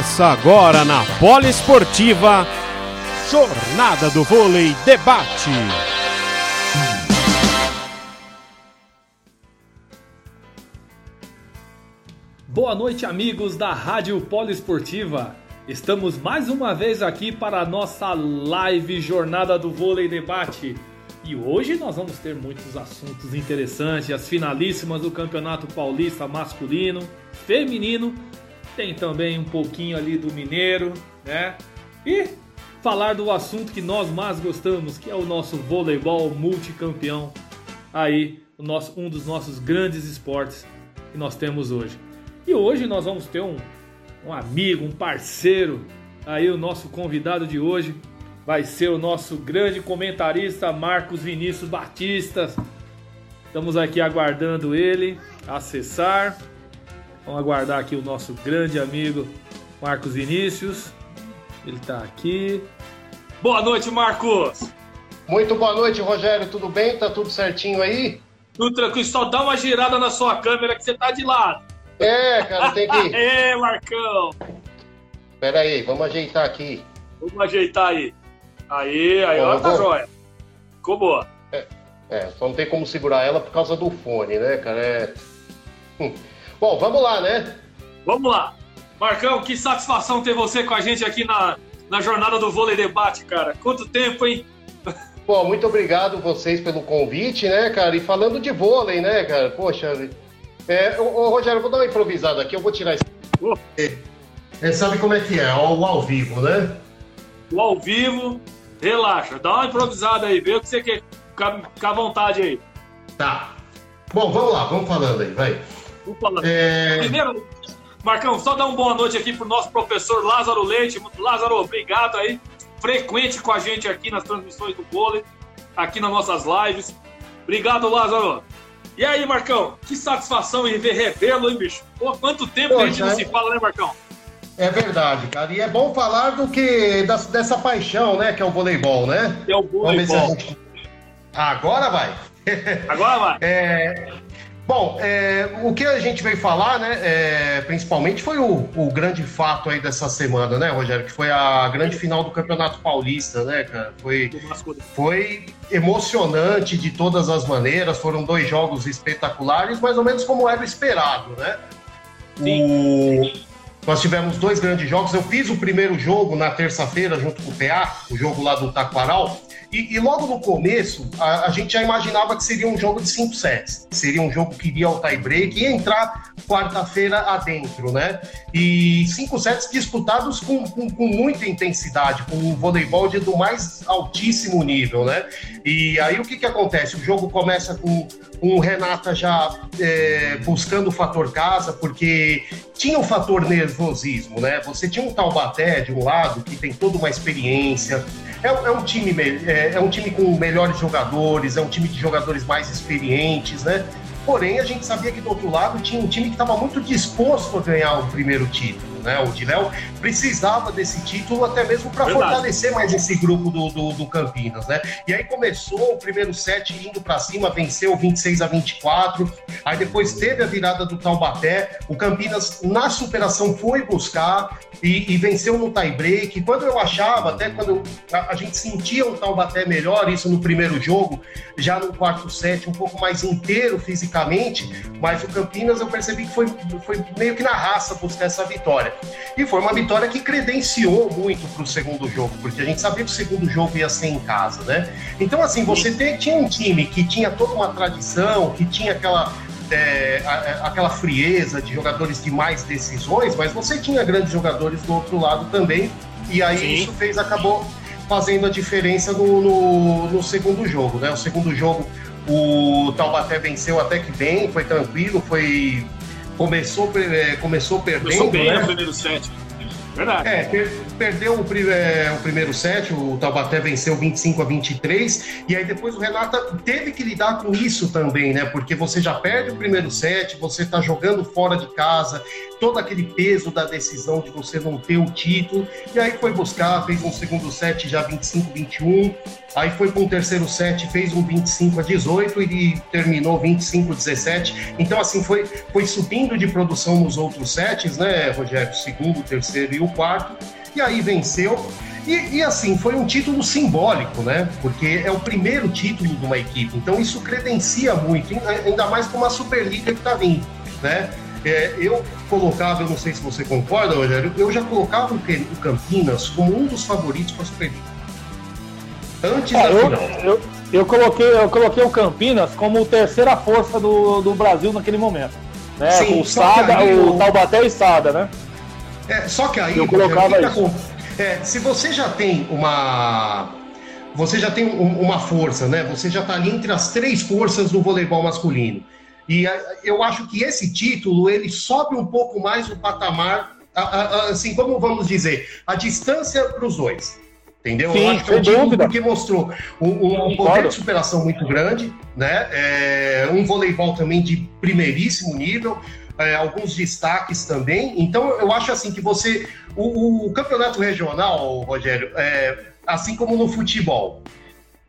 Começa agora na Poliesportiva, Jornada do Vôlei Debate. Boa noite, amigos da Rádio Poliesportiva. Estamos mais uma vez aqui para a nossa live Jornada do Vôlei Debate. E hoje nós vamos ter muitos assuntos interessantes, as finalíssimas do Campeonato Paulista masculino, feminino, tem também um pouquinho ali do mineiro, né? E falar do assunto que nós mais gostamos, que é o nosso voleibol multicampeão. Aí, o nosso, um dos nossos grandes esportes que nós temos hoje. E hoje nós vamos ter um, um amigo, um parceiro. Aí o nosso convidado de hoje vai ser o nosso grande comentarista Marcos Vinícius Batista. Estamos aqui aguardando ele acessar. Vamos aguardar aqui o nosso grande amigo Marcos Vinícius. Ele está aqui. Boa noite, Marcos! Muito boa noite, Rogério. Tudo bem? Tá tudo certinho aí? Tudo tranquilo. Só dá uma girada na sua câmera que você tá de lado. É, cara, tem que. é, Marcão! Pera aí, vamos ajeitar aqui. Vamos ajeitar aí. Aí, aí, ó, tá joia. Ficou boa. É, é, só não tem como segurar ela por causa do fone, né, cara? É. Bom, vamos lá, né? Vamos lá. Marcão, que satisfação ter você com a gente aqui na, na jornada do Vôlei Debate, cara. Quanto tempo, hein? Pô, muito obrigado vocês pelo convite, né, cara? E falando de vôlei, né, cara? Poxa, é, ô, ô, Rogério, eu vou dar uma improvisada aqui, eu vou tirar esse. É, sabe como é que é? O ao vivo, né? O ao vivo, relaxa, dá uma improvisada aí, vê o que você quer. Fica à vontade aí. Tá. Bom, vamos lá, vamos falando aí, vai. É... Primeiro, Marcão, só dar uma boa noite aqui pro nosso professor Lázaro Leite. Lázaro, obrigado aí. Frequente com a gente aqui nas transmissões do vôlei, aqui nas nossas lives. Obrigado, Lázaro. E aí, Marcão, que satisfação em ver revê-lo, hein, bicho? Pô, quanto tempo Poxa, a gente não é... se fala, né, Marcão? É verdade, cara. E é bom falar do que das, dessa paixão, né? Que é o voleibol, né? É o voleibol. Gente... Agora vai. Agora vai. É, Bom, é, o que a gente veio falar, né, é, principalmente foi o, o, grande fato aí dessa semana, né, Rogério, que foi a grande final do Campeonato Paulista, né, cara? Foi, foi emocionante de todas as maneiras, foram dois jogos espetaculares, mais ou menos como era esperado, né? Sim. O, nós tivemos dois grandes jogos. Eu fiz o primeiro jogo na terça-feira junto com o PA, o jogo lá do Taquaral. E, e, logo no começo, a, a, gente já imaginava que seria um jogo de cinco sets. Seria um jogo que iria ao tie-break e entrar quarta-feira adentro, né? E cinco sets disputados com, com, com, muita intensidade, com um voleibol de, do mais altíssimo nível, né? E aí o que, que acontece? O jogo começa com um Renata já é, buscando o fator casa, porque tinha o fator nervosismo, né? Você tinha um Taubaté de um lado que tem toda uma experiência, é, é, um time, é, é um time com melhores jogadores, é um time de jogadores mais experientes, né? Porém, a gente sabia que do outro lado tinha um time que estava muito disposto a ganhar o primeiro título né? O Diléo precisava desse título até mesmo para fortalecer mais esse grupo do, do, do, Campinas, né? E aí começou o primeiro set indo para cima, venceu 26 a 24, aí depois teve a virada do Taubaté, o Campinas na superação foi buscar e, e venceu no tie-break. Quando eu achava, até quando a, a, gente sentia um Taubaté melhor, isso no primeiro jogo, já no quarto set, um pouco mais inteiro fisicamente, mas o Campinas eu percebi que foi, foi meio que na raça buscar essa vitória. E foi uma vitória que credenciou muito para o segundo jogo, porque a gente sabia que o segundo jogo ia ser em casa, né? Então, assim, você tem, tinha um time que tinha toda uma tradição, que tinha aquela é, aquela frieza de jogadores de mais decisões, mas você tinha grandes jogadores do outro lado também, e aí Sim. isso fez, acabou fazendo a diferença no, no, no, segundo jogo, né? O segundo jogo, o Taubaté venceu até que bem, foi tranquilo, foi começou, é, começou perdendo. Começou bem né? no primeiro set. Verdade. É, per, perdeu o, é, o, primeiro set, o Taubaté venceu 25 a 23, e aí depois o Renata teve que lidar com isso também, né? Porque você já perde o primeiro set, você tá jogando fora de casa, todo aquele peso da decisão de você não ter o título, e aí foi buscar, fez um segundo set já 25 21, aí foi com o terceiro set, fez um 25 a 18 e terminou 25 a 17. Então, assim, foi, foi subindo de produção nos outros sets, né, Rogério? Segundo, terceiro e o quarto e aí venceu. E, e, assim, foi um título simbólico, né? Porque é o primeiro título de uma equipe, então isso credencia muito, ainda mais com uma Superliga que está vindo, né? É, eu colocava, eu não sei se você concorda, Rogério, eu já colocava o Campinas como um dos favoritos para a Superliga. Antes é, da eu, final. Eu, eu, coloquei, eu coloquei o Campinas como terceira força do, do Brasil naquele momento. Né? Sim, o Sada, o Taubaté e Sada, né? É, só que aí, eu colocava isso. É, se você já tem uma você já tem um, uma força, né? Você já está ali entre as três forças do voleibol masculino. E eu acho que esse título ele sobe um pouco mais o patamar, assim como vamos dizer, a distância para os dois. Entendeu? Sim, eu acho que é um título porque mostrou um, um poder de superação muito grande, né? É, um voleibol também de primeiríssimo nível é, alguns destaques também. Então, eu acho assim que você. O, o campeonato regional, Rogério, é, assim como no futebol,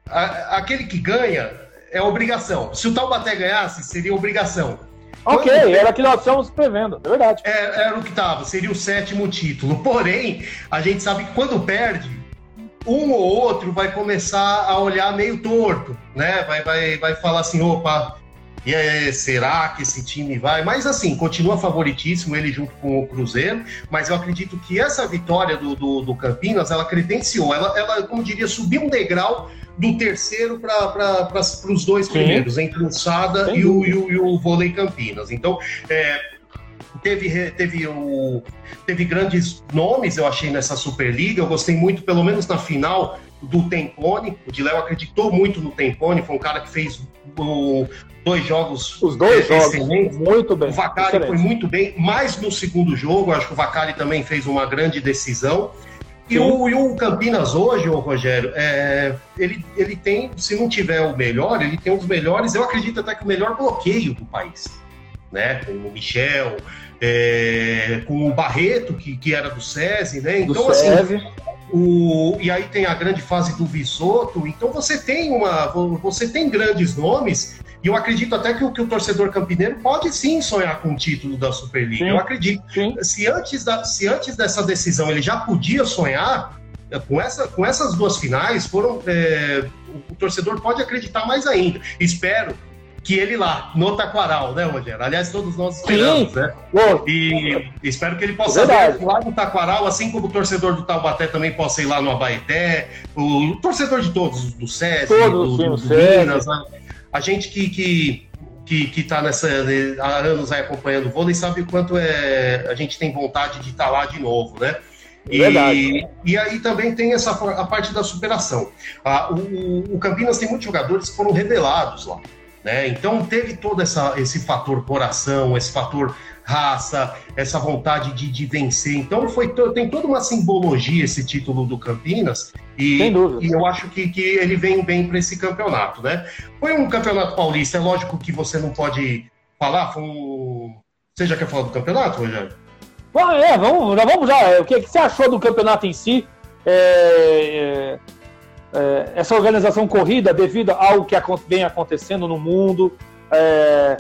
a, aquele que ganha é obrigação. Se o Taubaté ganhasse, seria obrigação. Ok, Quando... era o que nós estamos prevendo, é verdade. É, era o que estava, seria o sétimo título. Porém, a gente sabe que quando perde, um ou outro vai começar a olhar meio torto, né? Vai, vai, vai falar assim: opa, e aí, será que esse time vai? Mas assim, continua favoritíssimo ele junto com o Cruzeiro, mas eu acredito que essa vitória do, do, do Campinas, ela credenciou, ela, ela, como diria, subiu um degrau do terceiro para os dois Sim. primeiros, entre o Sada e o, e, o, e o Vôlei Campinas. Então, é, teve, teve, o, teve grandes nomes, eu achei, nessa Superliga. Eu gostei muito, pelo menos na final, do Tempone. O Diléo acreditou muito no Tempone, foi um cara que fez o, dois jogos Os dois jogos, muito bem. O Vacari foi muito bem, mais no segundo jogo, acho que o Vacari também fez uma grande decisão. E o, e o, Campinas hoje, o Rogério, é, ele, ele tem, se não tiver o melhor, ele tem dos melhores, eu acredito até que o melhor bloqueio do país. Né? Com o Michel, é, com o Barreto, que, que era do SESI, né? Então, do assim, o, e aí tem a grande fase do Visoto. Então você tem uma. Você tem grandes nomes e eu acredito até que o, que o torcedor campineiro pode sim sonhar com o título da Superliga. Sim, eu acredito. Se antes, da, se antes dessa decisão ele já podia sonhar, é, com, essa, com essas duas finais, foram, é, o, o torcedor pode acreditar mais ainda. Espero que ele lá, no Taquaral, né, Rogério? Aliás, todos nós esperamos, Sim. né? E espero que ele possa ir lá no Taquaral, assim como o torcedor do Taubaté também possa ir lá no Abaeté, o torcedor de todos, do SESI, todos, do, do, do Minas, né? A gente que, que, que, que tá nessa, há anos aí acompanhando o vôlei sabe o quanto é, a gente tem vontade de estar tá lá de novo, né? E, Verdade. e aí também tem essa a parte da superação. Ah, o, o Campinas tem muitos jogadores que foram revelados lá. Né? Então teve todo essa, esse fator coração, esse fator raça, essa vontade de, de vencer. Então foi to, tem toda uma simbologia esse título do Campinas e, e eu acho que, que ele vem bem para esse campeonato, né? Foi um campeonato paulista, é lógico que você não pode falar, foi um... Você já quer falar do campeonato, Rogério? É, vamos, já vamos já. O que, que você achou do campeonato em si? É, é é, essa organização corrida devido ao que vem acontecendo no mundo, é,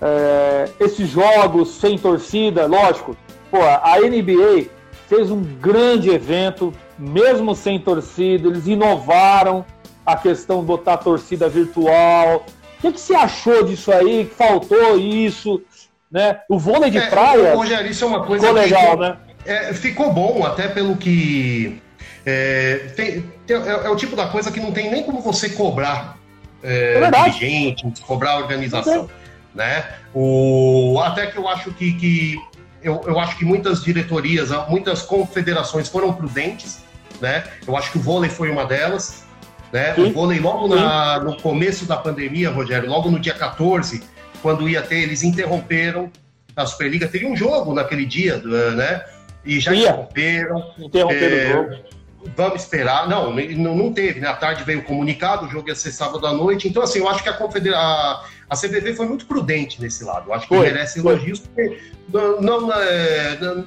é, esses jogos sem torcida, lógico, pô, a NBA fez um grande evento, mesmo sem torcida, eles inovaram a questão de botar torcida virtual. O que, que você achou disso aí? Que faltou isso? Né? O vôlei de é, praia. Rogério, isso é uma coisa ficou legal, né? É, ficou bom, até pelo que é, tem, tem, é, é, o tipo da coisa que não tem nem como você cobrar é, é dirigente, cobrar organização. Né? O, até que eu acho que, que eu, eu acho que muitas diretorias, muitas confederações foram prudentes. Né? Eu acho que o vôlei foi uma delas. Né? O vôlei, logo na, no começo da pandemia, Rogério, logo no dia 14, quando ia ter, eles interromperam a Superliga. Teria um jogo naquele dia, né? e já Ia. interromperam. Interromperam é, o jogo. Vamos esperar. Não, não teve, né? À tarde veio o comunicado, o jogo ia ser sábado à noite. Então, assim, eu acho que a, confedera a, a CBV foi muito prudente nesse lado. Eu acho que foi, merece elogios, porque não, não, é, não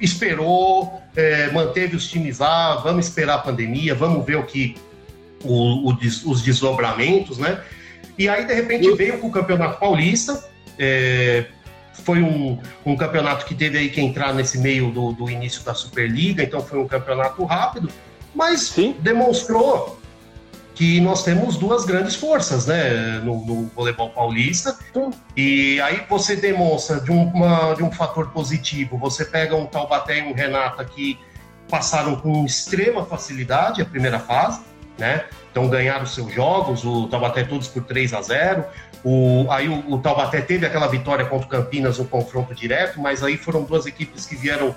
esperou, é, manteve os times lá, vamos esperar a pandemia, vamos ver o que o, o, os desdobramentos, né? E aí, de repente, veio com o Campeonato Paulista. É, foi um, um, campeonato que teve aí que entrar nesse meio do, do, início da Superliga, então foi um campeonato rápido, mas Sim. demonstrou que nós temos duas grandes forças, né, no, no voleibol paulista. E aí você demonstra de, uma, de um fator positivo. Você pega um Taubaté e um Renata que passaram com extrema facilidade a primeira fase, né? Então ganharam seus jogos, o Taubaté todos por 3 a 0. O, aí o, o, Taubaté teve aquela vitória contra o Campinas no confronto direto, mas aí foram duas equipes que vieram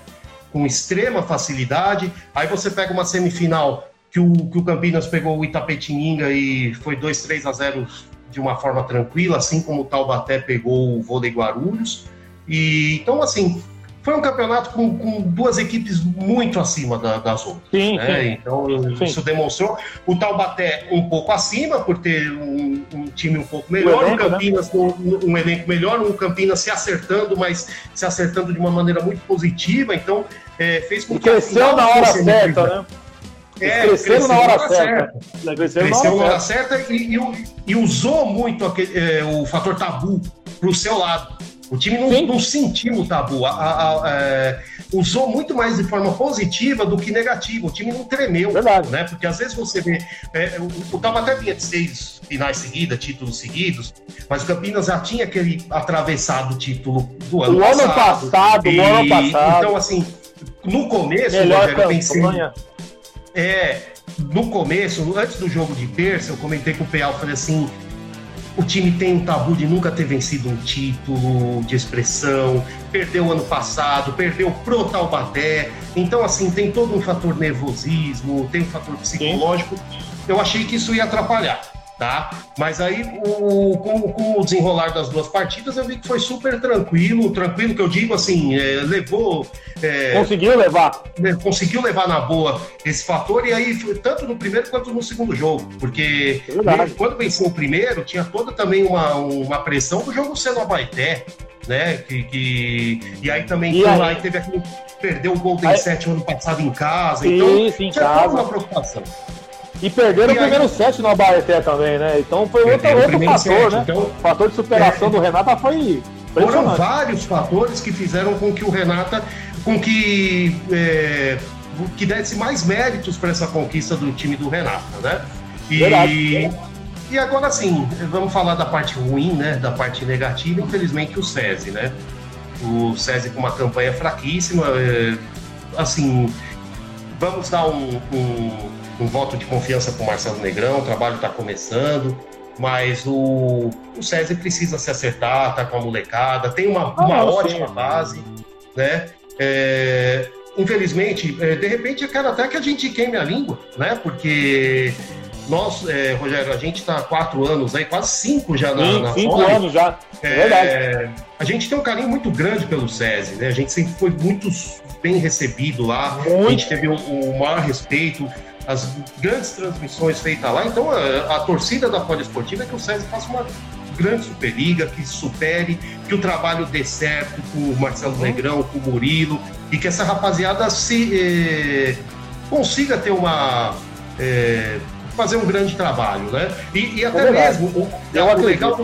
com extrema facilidade. Aí você pega uma semifinal que o, que o Campinas pegou o Itapetininga e foi 2 3 a 0 de uma forma tranquila, assim como o Taubaté pegou o Vôlei Guarulhos. E então assim, foi um campeonato com, com duas equipes muito acima da, das outras. Sim, né? sim. Então, sim. isso demonstrou. O Taubaté um pouco acima, por ter um, um time um pouco melhor. O, elenco, o né? Campinas né? um, um, elenco melhor. O Campinas se acertando, mas se acertando de uma maneira muito positiva. Então, é, fez com que. Cresceu na hora certa, né? É, cresceu na hora certa. certa. Cresceu, na hora certa, e, e, e, usou muito aquele, é, o fator tabu para o seu lado. O time não, não sentiu o tabu, a, a, a, é, usou muito mais de forma positiva do que negativa. O time não tremeu, Verdade. né? Porque às vezes você vê. É, o, o Taubaté vinha de seis finais seguidas, títulos seguidos, mas o Campinas já tinha aquele atravessado título do ano passado. Ano passado e, o ano passado. Então, assim, no começo, Rogério, eu pensei. É, no começo, antes do jogo de terça, eu comentei com o eu falei assim o time tem um tabu de nunca ter vencido um título de expressão, perdeu ano passado, perdeu pro Taubaté. Então, assim, tem todo um fator nervosismo, tem um fator psicológico. Eu achei que isso ia atrapalhar tá? Mas aí, o, com, com, o desenrolar das duas partidas, eu vi que foi super tranquilo, tranquilo que eu digo assim, é, levou... É, conseguiu levar. Né, conseguiu levar na boa esse fator, e aí, tanto no primeiro quanto no segundo jogo, porque é quando venceu o primeiro, tinha toda também uma, uma pressão do jogo sendo a Baité, né? Que, que, e aí também e aí? aí teve aquele perdeu o Golden aí... Set ano passado em casa, sim, então sim, tinha casa. uma preocupação. E perderam e o primeiro set no Abaeté também, né? Então foi outro, outro fator, set, né? Então, o fator de superação é, do Renata foi. Foram vários fatores que fizeram com que o Renata, com que, é, que desse mais méritos para essa conquista do time do Renata, né? E, Verdade. e agora sim, vamos falar da parte ruim, né? Da parte negativa, infelizmente o SESI, né? O SESI com uma campanha fraquíssima, é, assim, vamos dar um, um um voto de confiança para o Marcelo Negrão, o trabalho está começando, mas o, o César precisa se acertar, tá com a molecada, tem uma, ah, uma ótima base, né? É, infelizmente, é, de repente eu quero até que a gente queime a língua, né? Porque nós, é, Rogério, a gente está há quatro anos aí, quase cinco já na, Sim, na Cinco anos já, é, é, verdade. A gente tem um carinho muito grande pelo SESI, né? A gente sempre foi muito bem recebido lá, muito. a gente teve o, o maior respeito as grandes transmissões feitas lá. Então, a, a torcida da Poliesportiva é que o César faça uma grande Superliga, que supere, que o trabalho dê certo com o Marcelo. Negrão, com o Murilo, e que essa rapaziada se eh, consiga ter uma. Eh, fazer um grande trabalho, né? E, e até é mesmo, o, o legal,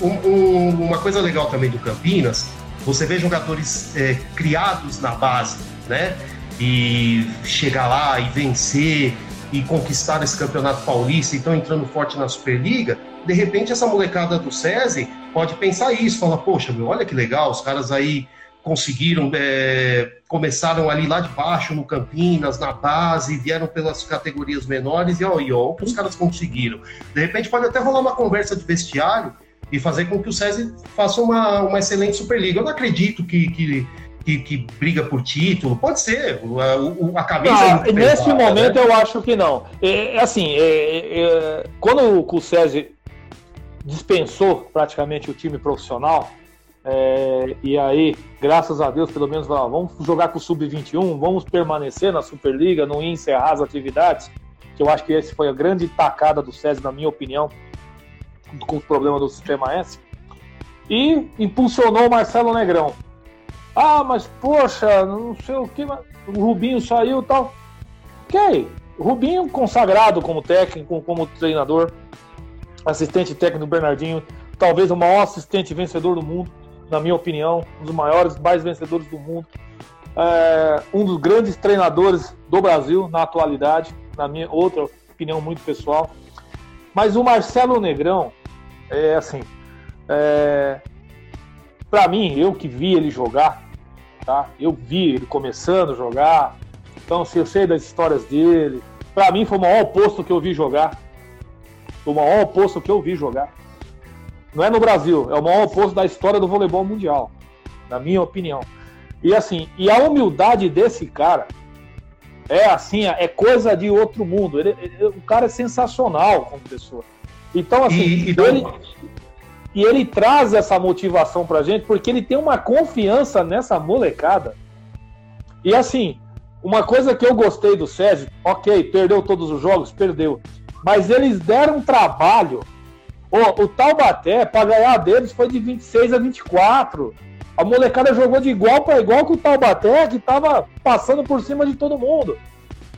um, um, uma coisa legal também do Campinas, você vê jogadores eh, criados na base, né? E chegar lá e vencer, e conquistar esse campeonato paulista e estão entrando forte na Superliga, de repente essa molecada do SESI pode pensar isso, falar, poxa, meu, olha que legal, os caras aí conseguiram, é, começaram ali lá de baixo, no Campinas, na base, vieram pelas categorias menores e ó, o que os caras conseguiram. De repente pode até rolar uma conversa de vestiário e fazer com que o SESI faça uma, uma excelente Superliga. Eu não acredito que, que que, que, briga por título. Pode ser, a, a camisa. Não, é nesse pesada, momento né? eu acho que não. É, é assim, é, é, quando o César dispensou praticamente o time profissional, É, e aí, graças a Deus, pelo menos, vamos jogar com o Sub-21, vamos permanecer na Superliga, não encerrar as atividades, que eu acho que esse foi a grande tacada do SESI, na minha opinião, com o problema do Sistema S. E impulsionou o Marcelo Negrão. Ah, mas poxa, não sei o que, o Rubinho saiu e tal. Ok, Rubinho consagrado como técnico, como treinador, assistente técnico do Bernardinho, talvez o maior assistente vencedor do mundo, na minha opinião, um dos maiores, mais vencedores do mundo, é, um dos grandes treinadores do Brasil na atualidade, na minha outra opinião muito pessoal. Mas o Marcelo Negrão, é assim, é, para mim, eu que vi ele jogar, tá? Eu vi ele começando a jogar, então se eu sei das histórias dele, para mim foi o maior oposto que eu vi jogar, o maior oposto que eu vi jogar. Não é no Brasil, é o maior oposto da história do voleibol mundial, na minha opinião. E assim, e a humildade desse cara é assim, é coisa de outro mundo. Ele, ele, o cara é sensacional como pessoa. Então, assim, e, e ele, e ele traz essa motivação pra gente porque ele tem uma confiança nessa molecada. E assim, uma coisa que eu gostei do Sérgio, ok, perdeu todos os jogos, perdeu. Mas eles deram trabalho o Taubaté, para ganhar deles, foi de 26 a 24. A molecada jogou de igual para igual com o Taubaté, que estava passando por cima de todo mundo.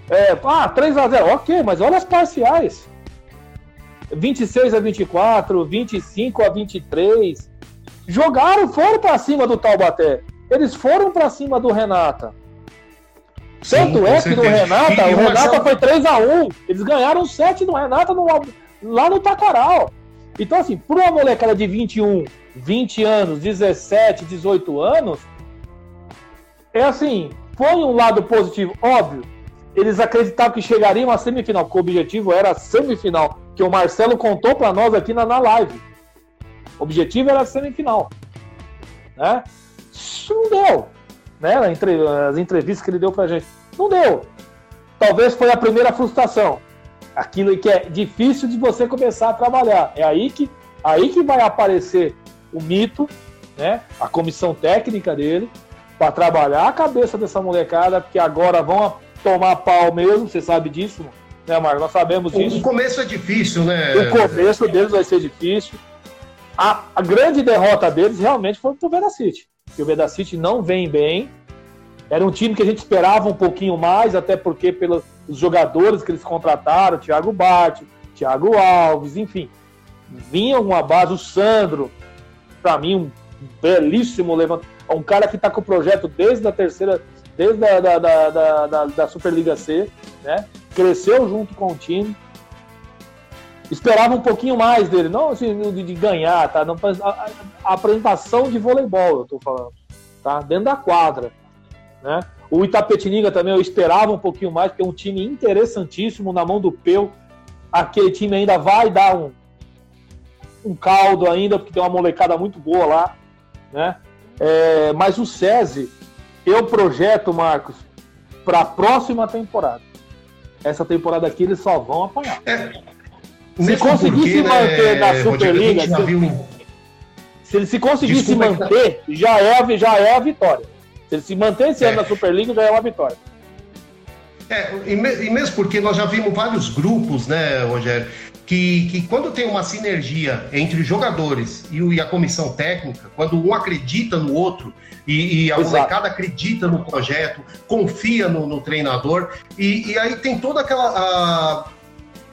É, ah, 3 a 0 ok, mas olha as parciais. 26 a 24, 25 a 23. Jogaram, foram para cima do Taubaté. Eles foram para cima do Renata. Tanto é que do Renata, o Renata foi 3 a 1 Eles ganharam 7 do Renata no, lá no Taquaral. Então, assim, para uma molecada de 21, 20 anos, 17, 18 anos, é assim, foi um lado positivo, óbvio. Eles acreditavam que chegariam à semifinal, porque o objetivo era a semifinal, que o Marcelo contou para nós aqui na, na live. O objetivo era a semifinal. Né? Isso não deu. Né? As entrevistas que ele deu pra gente. Não deu. Talvez foi a primeira frustração aquilo que é difícil de você começar a trabalhar. É aí que, aí que vai aparecer o mito, né? A comissão técnica dele para trabalhar a cabeça dessa molecada, que agora vão tomar pau mesmo, você sabe disso, né, Marcos? Nós sabemos disso. O começo é difícil, né? O começo deles vai ser difícil. A, a grande derrota deles realmente foi pro Vedacity. Que o Vedacity não vem bem. Era um time que a gente esperava um pouquinho mais, até porque pelo, os jogadores que eles contrataram, Thiago Bate, Thiago Alves, enfim, vinha uma base, o Sandro, para mim, um belíssimo levante, um cara que está com o projeto desde a terceira, desde a da, da, da, da, da Superliga C, né? Cresceu junto com o time. Esperava um pouquinho mais dele, não assim, de, de ganhar, tá? Não, a, a, apresentação de voleibol, eu tô falando, tá? Dentro da quadra, né? O Itapetininga também eu esperava um pouquinho mais, porque é um time interessantíssimo na mão do Peu. Aquele time ainda vai dar um, um caldo ainda, porque tem uma molecada muito boa lá, né? É, mas o SESI, eu projeto, Marcos, para a próxima temporada. Essa temporada aqui eles só vão apanhar. É, se conseguir se manter né, na Superliga, se, se ele se conseguir Desculpa, se manter, já é, já é a vitória. Se ele se manter esse é. ano na Superliga, já é uma vitória. É, e, mesmo porque nós já vimos vários grupos, né, Rogério, que, que quando tem uma sinergia entre os jogadores e, o, e a comissão técnica, quando um acredita no outro e, e a Exato. molecada acredita no projeto, confia no, no treinador, e, e, aí tem toda aquela. A,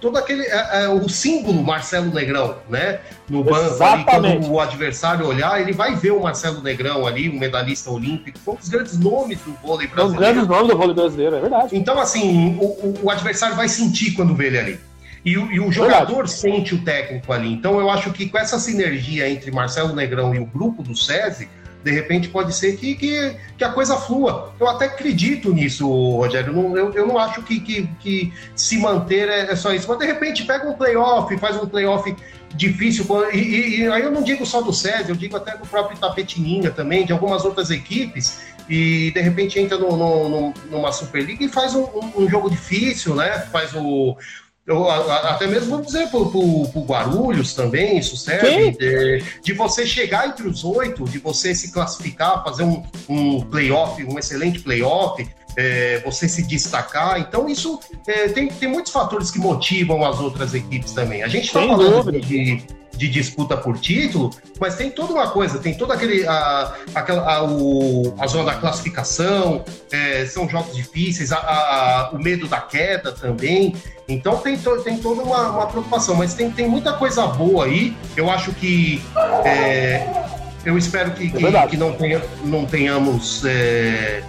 todo aquele é, é, o símbolo Marcelo Negrão, né? No banco ali, quando o adversário olhar, ele vai ver o Marcelo Negrão ali, um medalhista olímpico, foi um dos grandes nomes do vôlei brasileiro. Um dos grandes nomes do vôlei brasileiro, é verdade. Então, assim, o, o, o adversário vai sentir quando vê ele ali. E, e o jogador verdade. sente o técnico ali. Então, eu acho que com essa sinergia entre Marcelo Negrão e o grupo do SESI, de repente pode ser que, que, que, a coisa flua. Eu até acredito nisso, Rogério. Não, eu, eu não acho que, que, que se manter é, é, só isso. Mas de repente pega um playoff, faz um playoff difícil. E, e, e, aí eu não digo só do César, eu digo até do próprio Tapetininha também, de algumas outras equipes. E de repente entra no, no, no, numa Superliga e faz um, um, um jogo difícil, né? Faz o, Eu, até mesmo vamos dizer para o Guarulhos também, isso serve, de, de, você chegar entre os oito, de você se classificar, fazer um, um playoff, um excelente playoff, é, você se destacar. Então, isso é, tem, tem muitos fatores que motivam as outras equipes também. A gente está falando de, de disputa por título, mas tem toda uma coisa, tem toda aquele a, aquela, a, o, a zona da classificação, é, são jogos difíceis, a, a, o medo da queda também. Então tem, to, tem toda uma, uma, preocupação, mas tem, tem muita coisa boa aí. Eu acho que é, eu espero que, é que, que, não, tenha, não tenhamos é,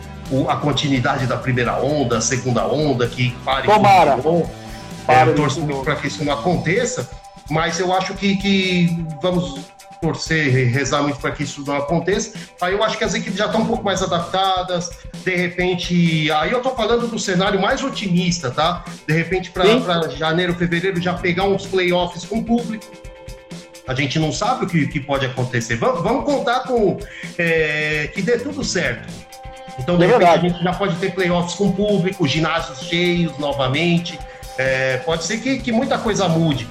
a continuidade da primeira onda, segunda onda, que pare. Tomara. É, eu torço muito para que isso não aconteça mas eu acho que, que vamos torcer, rezar muito para que isso não aconteça. Aí eu acho que as equipes já estão um pouco mais adaptadas. De repente, aí eu estou falando do cenário mais otimista, tá? De repente, para janeiro, fevereiro, já pegar uns playoffs com público. A gente não sabe o que, que pode acontecer. Vamos, vamos contar com é, que dê tudo certo. Então, de é repente, a gente já pode ter playoffs com público, ginásios cheios novamente. É, pode ser que, que muita coisa mude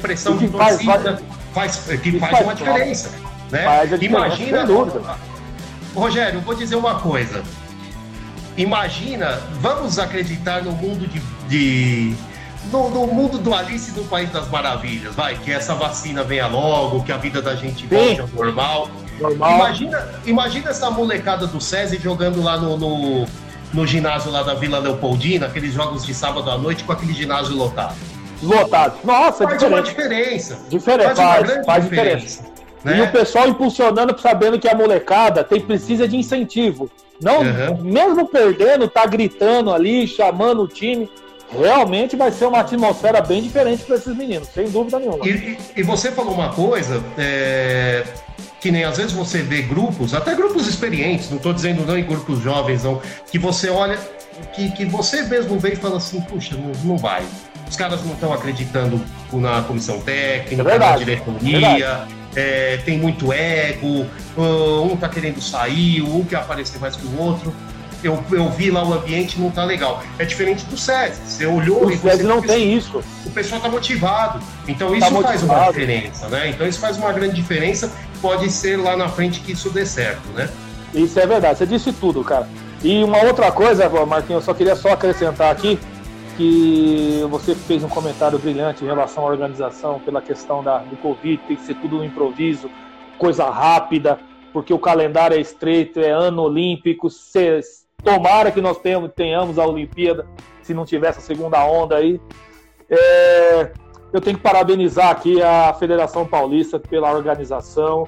pressão de torcida faz, faz, que faz, faz uma diferença. Né? Faz Imagina. Rogério, vou dizer uma coisa. Imagina, vamos acreditar no mundo de. de no, no, mundo do Alice no País das Maravilhas, vai, que essa vacina venha logo, que a vida da gente volte ao normal. normal. Imagina, imagina essa molecada do SESI jogando lá no, no, no ginásio lá da Vila Leopoldina, aqueles jogos de sábado à noite com aquele ginásio lotado lotado. Nossa, faz diferente. uma diferença. Diferente, faz, faz, faz diferença. Né? E o pessoal impulsionando, sabendo que a molecada tem, precisa de incentivo. Não, uhum. mesmo perdendo, tá gritando ali, chamando o time. Realmente vai ser uma atmosfera bem diferente para esses meninos, sem dúvida nenhuma. E, e, e você falou uma coisa, é, que nem às vezes você vê grupos, até grupos experientes, não estou dizendo não em grupos jovens, não, que você olha, que, que você mesmo vê e fala assim, puxa, não, não vai os caras não estão acreditando na comissão técnica, é na diretoria. É, tem muito ego, um tá querendo sair, um quer aparecer mais que o outro. Eu, eu vi lá o ambiente não tá legal. É diferente do SESI. Você olhou o e você não tem isso. O pessoal tá motivado. Então isso tá faz uma diferença, né? Então isso faz uma grande diferença. Pode ser lá na frente que isso dê certo, né? Isso é verdade. Você disse tudo, cara. E uma outra coisa, Marquinhos, eu só queria só acrescentar aqui que você fez um comentário brilhante em relação à organização pela questão da, do Covid, tem que ser tudo um improviso, coisa rápida, porque o calendário é estreito, é ano olímpico, se, tomara que nós tenhamos, tenhamos a Olimpíada, se não tivesse a segunda onda aí. É, eu tenho que parabenizar aqui a Federação Paulista pela organização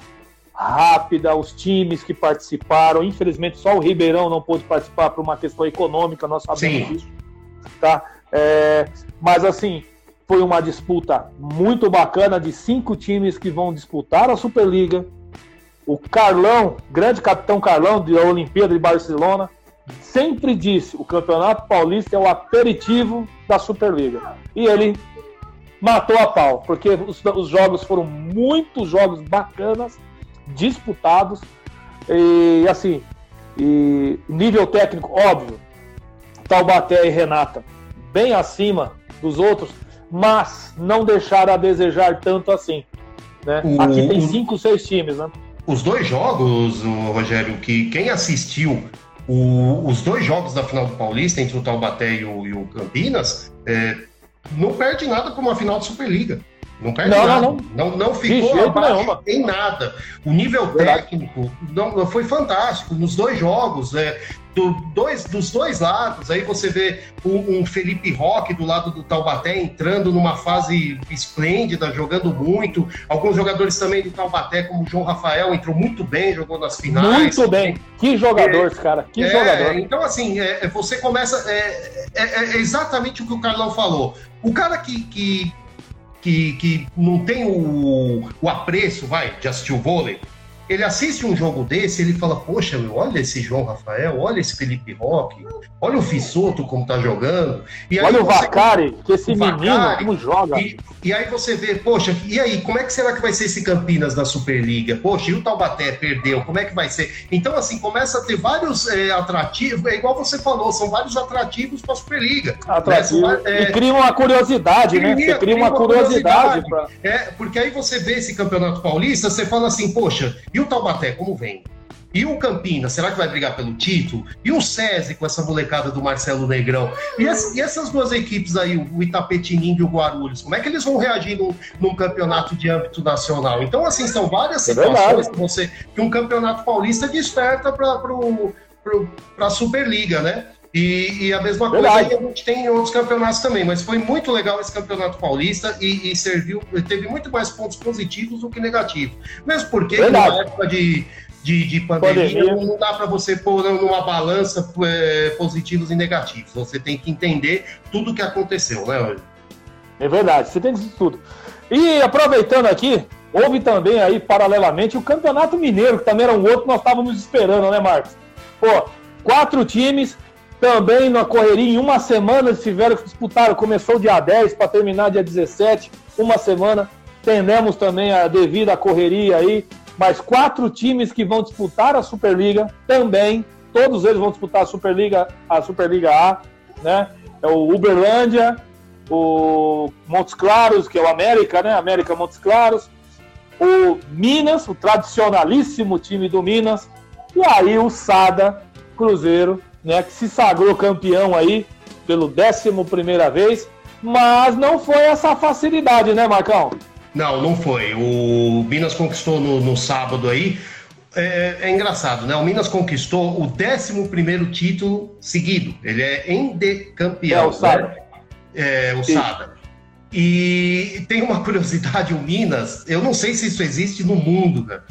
rápida, os times que participaram. Infelizmente, só o Ribeirão não pôde participar por uma questão econômica, nós sabemos Sim. disso. Tá? É, mas assim, foi uma disputa muito bacana de cinco times que vão disputar a Superliga. O Carlão, grande capitão Carlão da Olimpíada de Barcelona, sempre disse: o Campeonato Paulista é o aperitivo da Superliga. E ele matou a pau, porque os, os jogos foram muitos jogos bacanas, disputados. E assim, e nível técnico, óbvio, Taubaté e Renata bem acima dos outros, mas não deixaram a desejar tanto assim. Né? O, Aqui tem cinco, seis times, né? Os dois jogos, Rogério, que quem assistiu o, os dois jogos da final do Paulista entre o Taubaté e o, e o Campinas, é, não perde nada para uma final de Superliga. Não perde não, nada. Não, não. não, não ficou abaixo em nada. O nível técnico não, foi fantástico nos dois jogos. É, do, dois, dos dois lados, aí você vê um, um, Felipe Roque do lado do Taubaté entrando numa fase esplêndida, jogando muito. Alguns jogadores também do Taubaté, como o João Rafael, entrou muito bem, jogou nas finais. Muito bem. Que jogador, é, cara. Que é, jogador. Então, assim, é, é você começa. É, é, é, exatamente o que o Carlão falou. O cara que, que que, que não tem o, o apreço, vai, de assistir o vôlei, ele assiste um jogo desse, ele fala, poxa, olha esse João Rafael, olha esse Felipe Roque, olha o Fissoto como tá jogando. E olha o Vacari, que esse menino Vacari, como joga. E, e, aí você vê, poxa, e aí, como é que será que vai ser esse Campinas na Superliga? Poxa, e o Taubaté perdeu, como é que vai ser? Então, assim, começa a ter vários é, atrativos, é igual você falou, são vários atrativos para a Superliga. Atrativo. Né? É, e cria uma curiosidade, cria, né? Você cria, cria uma, uma curiosidade. curiosidade pra... É, porque aí você vê esse Campeonato Paulista, você fala assim, poxa, e o Taubaté, como vem? E o Campinas, será que vai brigar pelo título? E o SESI com essa molecada do Marcelo Negrão? E, e essas duas equipes aí, o Itapetininga e o Guarulhos, como é que eles vão reagir num, num campeonato de âmbito nacional? Então, assim, são várias é situações que, você, que um campeonato paulista desperta para a Superliga, né? E, e, a mesma coisa a gente tem em outros campeonatos também, mas foi muito legal esse campeonato paulista e, e serviu, teve muito mais pontos positivos do que negativos. Mesmo porque Verdade. numa época de, de, de pandemia, pandemia, não dá para você pôr numa balança é, positivos e negativos. Você tem que entender tudo o que aconteceu, né, É verdade, você tem que tudo. E aproveitando aqui, houve também aí, paralelamente, o Campeonato Mineiro, que também era um outro que nós estávamos esperando, né, Marcos? Pô, quatro times, também na correria, em uma semana tiveram que disputar, começou dia 10 para terminar dia 17, uma semana. Tendemos também a devido à correria aí, mais quatro times que vão disputar a Superliga também. Todos eles vão disputar a Superliga, a Superliga A, né? É o Uberlândia, o Montes Claros, que é o América, né? América Montes Claros, o Minas, o tradicionalíssimo time do Minas, e aí o Sada Cruzeiro né, que se sagrou campeão aí pelo décimo primeira vez, mas não foi essa facilidade, né, Marcão? Não, não foi. O Minas conquistou no, no sábado aí. É, é, engraçado, né? O Minas conquistou o 11 título seguido. Ele é endecampeão. É o Sada. Né? É, o Sada. E tem uma curiosidade: o Minas, eu não sei se isso existe no mundo, cara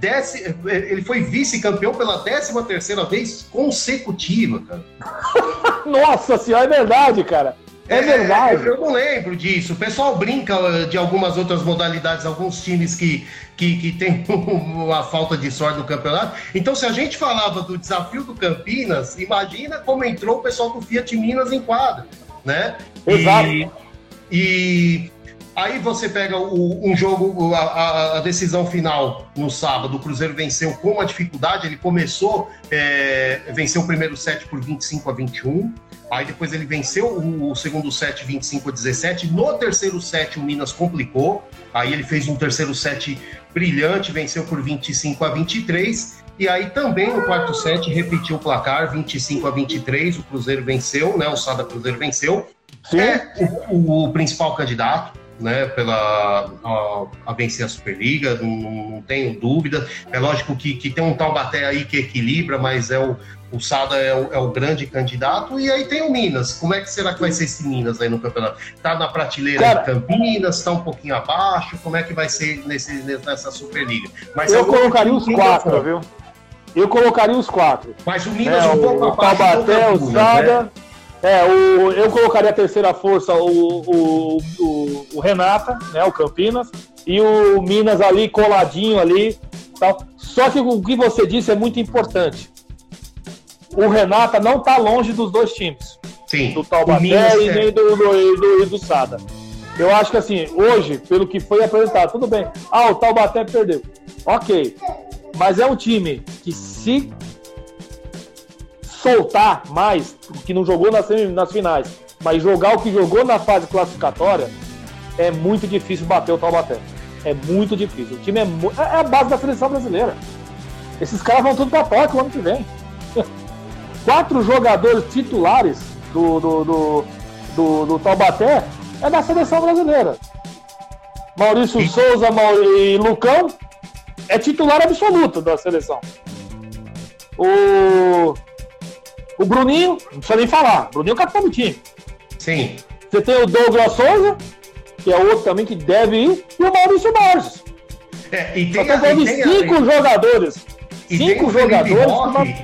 Desse, ele foi vice-campeão pela 13 terceira vez consecutiva, cara. Nossa senhora, é verdade, cara. É, é verdade. Eu, eu, não lembro disso. O pessoal brinca uh, de algumas outras modalidades, alguns times que, que, que tem uma falta de sorte no campeonato. Então, se a gente falava do desafio do Campinas, imagina como entrou o pessoal do Fiat Minas em quadra, né? Exato. E, e Aí você pega o, um jogo, a, a, decisão final no sábado, o Cruzeiro venceu com uma dificuldade, ele começou, é, venceu o primeiro set por 25 a 21, aí depois ele venceu o, o, segundo set 25 a 17, no terceiro set o Minas complicou, aí ele fez um terceiro set brilhante, venceu por 25 a 23, e aí também no quarto set repetiu o placar, 25 a 23, o Cruzeiro venceu, né, o Sada Cruzeiro venceu, Sim. é o, o principal candidato, né, pela a, a, vencer a Superliga, não, não tenho dúvida. É lógico que, que tem um Taubaté aí que equilibra, mas é o, o Sada é o, é o, grande candidato. E aí tem o Minas. Como é que será que vai ser esse Minas aí no campeonato? Tá na prateleira Cara, de Campinas, tá um pouquinho abaixo. Como é que vai ser nesse, nessa Superliga? Mas eu colocaria os quatro, viu? Eu colocaria os quatro. Mas o Minas é, um pouco abaixo. Taubaté, o Sada. Né? É, o, eu colocaria a terceira força o, o, o, o, Renata, né, o Campinas, e o Minas ali coladinho ali. Tal. Só que o que você disse é muito importante. O Renata não está longe dos dois times. Sim. Do Taubaté e é. nem do, do, do, do Sada. Eu acho que assim, hoje, pelo que foi apresentado, tudo bem. Ah, o Taubaté perdeu. Ok. Mas é um time que se soltar mais, que não jogou nas, nas finais, mas jogar o que jogou na fase classificatória, é muito difícil bater o Taubaté. É muito difícil. O time é, é, é a base da seleção brasileira. Esses caras vão tudo para Tóquio o ano que vem. Quatro jogadores titulares do, do, do, do, do Taubaté é da seleção brasileira. Maurício Souza e Lucão é titular absoluto da seleção. O o Bruninho, não precisa nem falar. O Bruninho é o capitão do time. Sim. Você tem o Douglas Souza, que é outro também que deve ir, e o Maurício Borges. É, e tem, Só tem cinco a... jogadores. E cinco jogadores. Roque,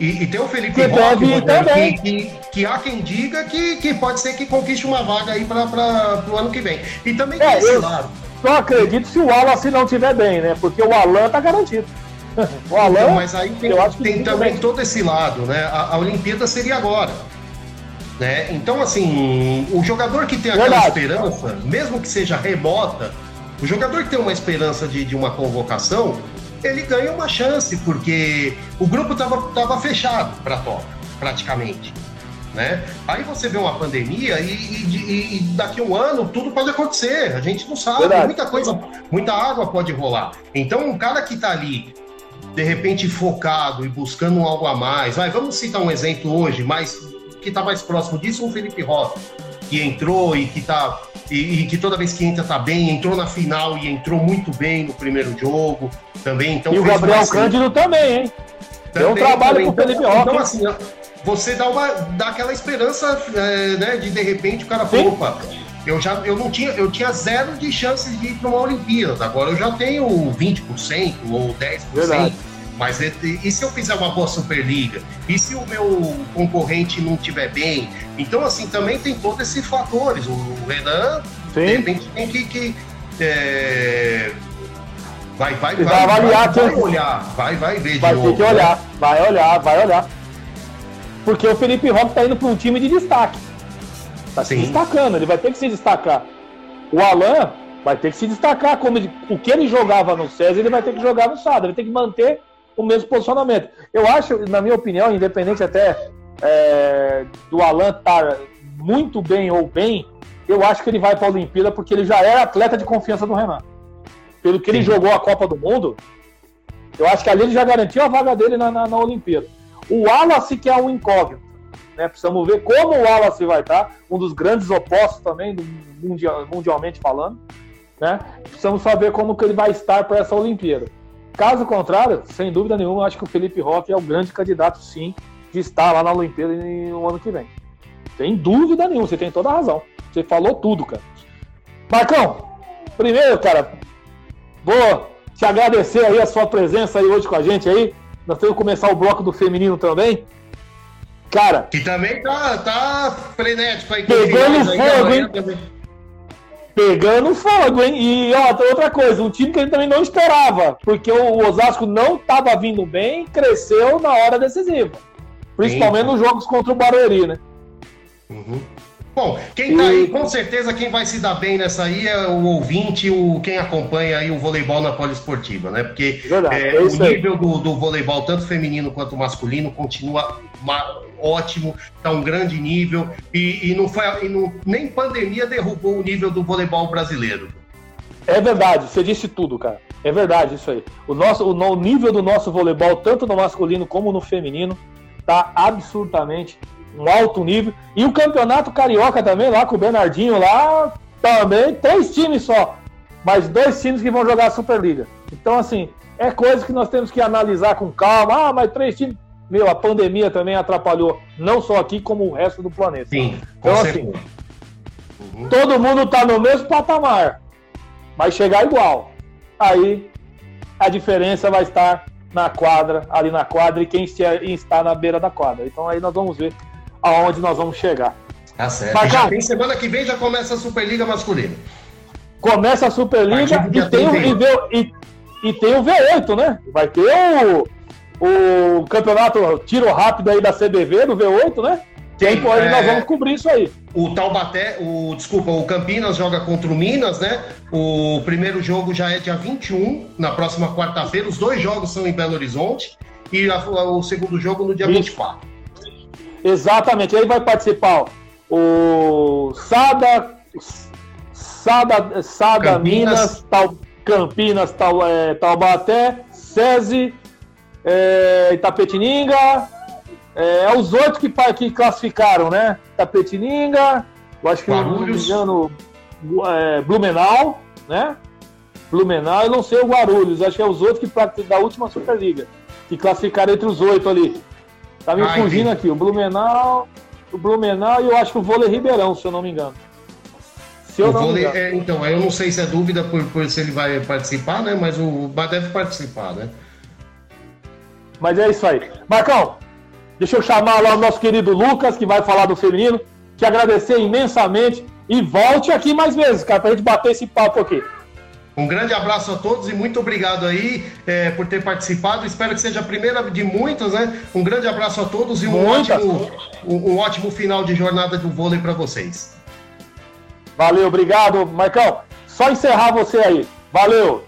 e, e, tem o Felipe que Roque, deve também. Que, que, que, há quem diga que, que pode ser que conquiste uma vaga aí para o ano que vem. E também é, tem esse eu... lado. só acredito se o Wallace não estiver bem, né? Porque o Alan tá garantido. O Alan, então, mas aí tem, tem também bem. todo esse lado, né? A, a Olimpíada seria agora. Né? Então, assim, o jogador que tem aquela Verdade. esperança, mesmo que seja remota, o jogador que tem uma esperança de, de uma convocação, ele ganha uma chance, porque o grupo estava tava fechado para a Tóquio, praticamente. Né? Aí você vê uma pandemia e, e, e, daqui a um ano tudo pode acontecer. A gente não sabe, Verdade. muita coisa, muita água pode rolar. Então, um cara que está ali, de repente, focado e buscando algo a mais, vai, vamos citar um exemplo hoje, mas que está mais próximo disso, o Felipe Rota, que entrou e que tá. E, e, que toda vez que entra tá bem, entrou na final e entrou muito bem no primeiro jogo também. Então e o Gabriel Cândido também, hein? Também, Deu um trabalho também. pro Felipe Rota. Então, assim, você dá, uma, dá aquela esperança, é, né, de de repente o cara falou, opa, eu já eu não tinha, eu tinha zero de chances de ir para uma Olimpíada, agora eu já tenho 20% ou 10%. Verdade. Mas e, se eu fizer uma boa Superliga? E se o meu concorrente não estiver bem? Então, assim, também tem todos esses fatores. O Renan, Sim. de repente, tem que. que é... Vai, vai, vai, vai, avaliar, vai, vai olhar, vai, vai ver vai de novo. Vai ter que olhar, né? vai olhar, vai olhar. Porque o Felipe Roque está indo para um time de destaque. Está se destacando, ele vai ter que se destacar. O Alan vai ter que se destacar. Como ele, o que ele jogava no César, ele vai ter que jogar no Sada. Ele tem que manter o mesmo posicionamento. Eu acho, na minha opinião, independente até é, do Alan estar muito bem ou bem, eu acho que ele vai para a Olimpíada porque ele já é atleta de confiança do Renan. Pelo que Sim. ele jogou a Copa do Mundo, eu acho que ali ele já garantiu a vaga dele na, na, na Olimpíada. O Wallace que é um incógnito. Né? Precisamos ver como o Wallace vai estar, um dos grandes opostos também, mundial, mundialmente falando. Né? Precisamos saber como que ele vai estar para essa Olimpíada. Caso contrário, sem dúvida nenhuma, acho que o Felipe Roque é o grande candidato, sim, de estar lá na Olimpíada no ano que vem. Sem dúvida nenhuma, você tem toda a razão. Você falou tudo, cara. Marcão, primeiro, cara, vou te agradecer aí a sua presença aí hoje com a gente aí. Nós temos que começar o bloco do feminino também. Cara. Que também tá, tá frenético aí. Pegando fogo, hein? Pegando fogo, hein? E ó, outra coisa, um time que gente também não esperava, porque o Osasco não estava vindo bem, cresceu na hora decisiva. Principalmente Sim. nos jogos contra o Barueri, né? Uhum. Bom, quem tá aí, com certeza quem vai se dar bem nessa aí é o ouvinte, o, quem acompanha aí o voleibol na poliesportiva, né? Porque Verdade, é, é o nível do, do, voleibol, tanto feminino quanto masculino, continua ótimo, tá um grande nível, e, e não foi e não, nem pandemia derrubou o nível do voleibol brasileiro. É verdade, você disse tudo, cara. É verdade isso aí. O, nosso, o, o nível do nosso voleibol, tanto no masculino como no feminino, tá absurdamente um alto nível. E o campeonato carioca também, lá com o Bernardinho, lá também, três times só, mas dois times que vão jogar a Superliga. Então, assim, é coisa que nós temos que analisar com calma. Ah, mas três times. Meu, a pandemia também atrapalhou, não só aqui, como o resto do planeta. Sim, então, assim, uhum. todo mundo tá no mesmo patamar, vai chegar igual. Aí a diferença vai estar na quadra, ali na quadra, e quem está na beira da quadra. Então aí nós vamos ver aonde nós vamos chegar. Tá certo. Mas, já tem semana que vem já começa a Superliga masculina. Começa a Superliga e tem, o, e, e, e, tem o V8, né? Vai ter o, o campeonato tiro rápido aí da CBV, do V8, né? Tem, Tempo aí é... nós vamos cobrir isso aí. O Taubaté, o, desculpa, o Campinas joga contra o Minas, né? O primeiro jogo já é dia 21, na próxima quarta-feira. Os dois jogos são em Belo Horizonte. E a, o segundo jogo no dia isso. 24. Exatamente. Aí vai participar o Sada, Sada, Sada Campinas. Minas, Tal, Campinas, Tal, é, Taubaté, SESI, é, Itapetininga. É, é, os oito que, que classificaram, né? Itapetininga, eu acho que Guarulhos. não me engano, é, Blumenau, né? Blumenau, eu não sei o Guarulhos, acho que é os outros que da última Superliga, que classificaram entre os oito ali. Tá me Ai, fugindo aqui. O Blumenau, o Blumenau e eu acho que o Vôlei Ribeirão, se eu não me engano. Se eu o não vôlei, me engano. É, então, eu não sei se é dúvida por, por se ele vai participar, né? Mas o mas deve participar, né? Mas é isso aí. Marcão, deixa eu chamar lá o nosso querido Lucas, que vai falar do feminino. Te agradecer imensamente e volte aqui mais vezes, cara, pra gente bater esse papo aqui. Um grande abraço a todos e muito obrigado aí é, por ter participado. Espero que seja a primeira de muitas, né? Um grande abraço a todos e um, ótimo, um, um ótimo final de jornada do vôlei para vocês. Valeu, obrigado, Marcão. Só encerrar você aí. Valeu.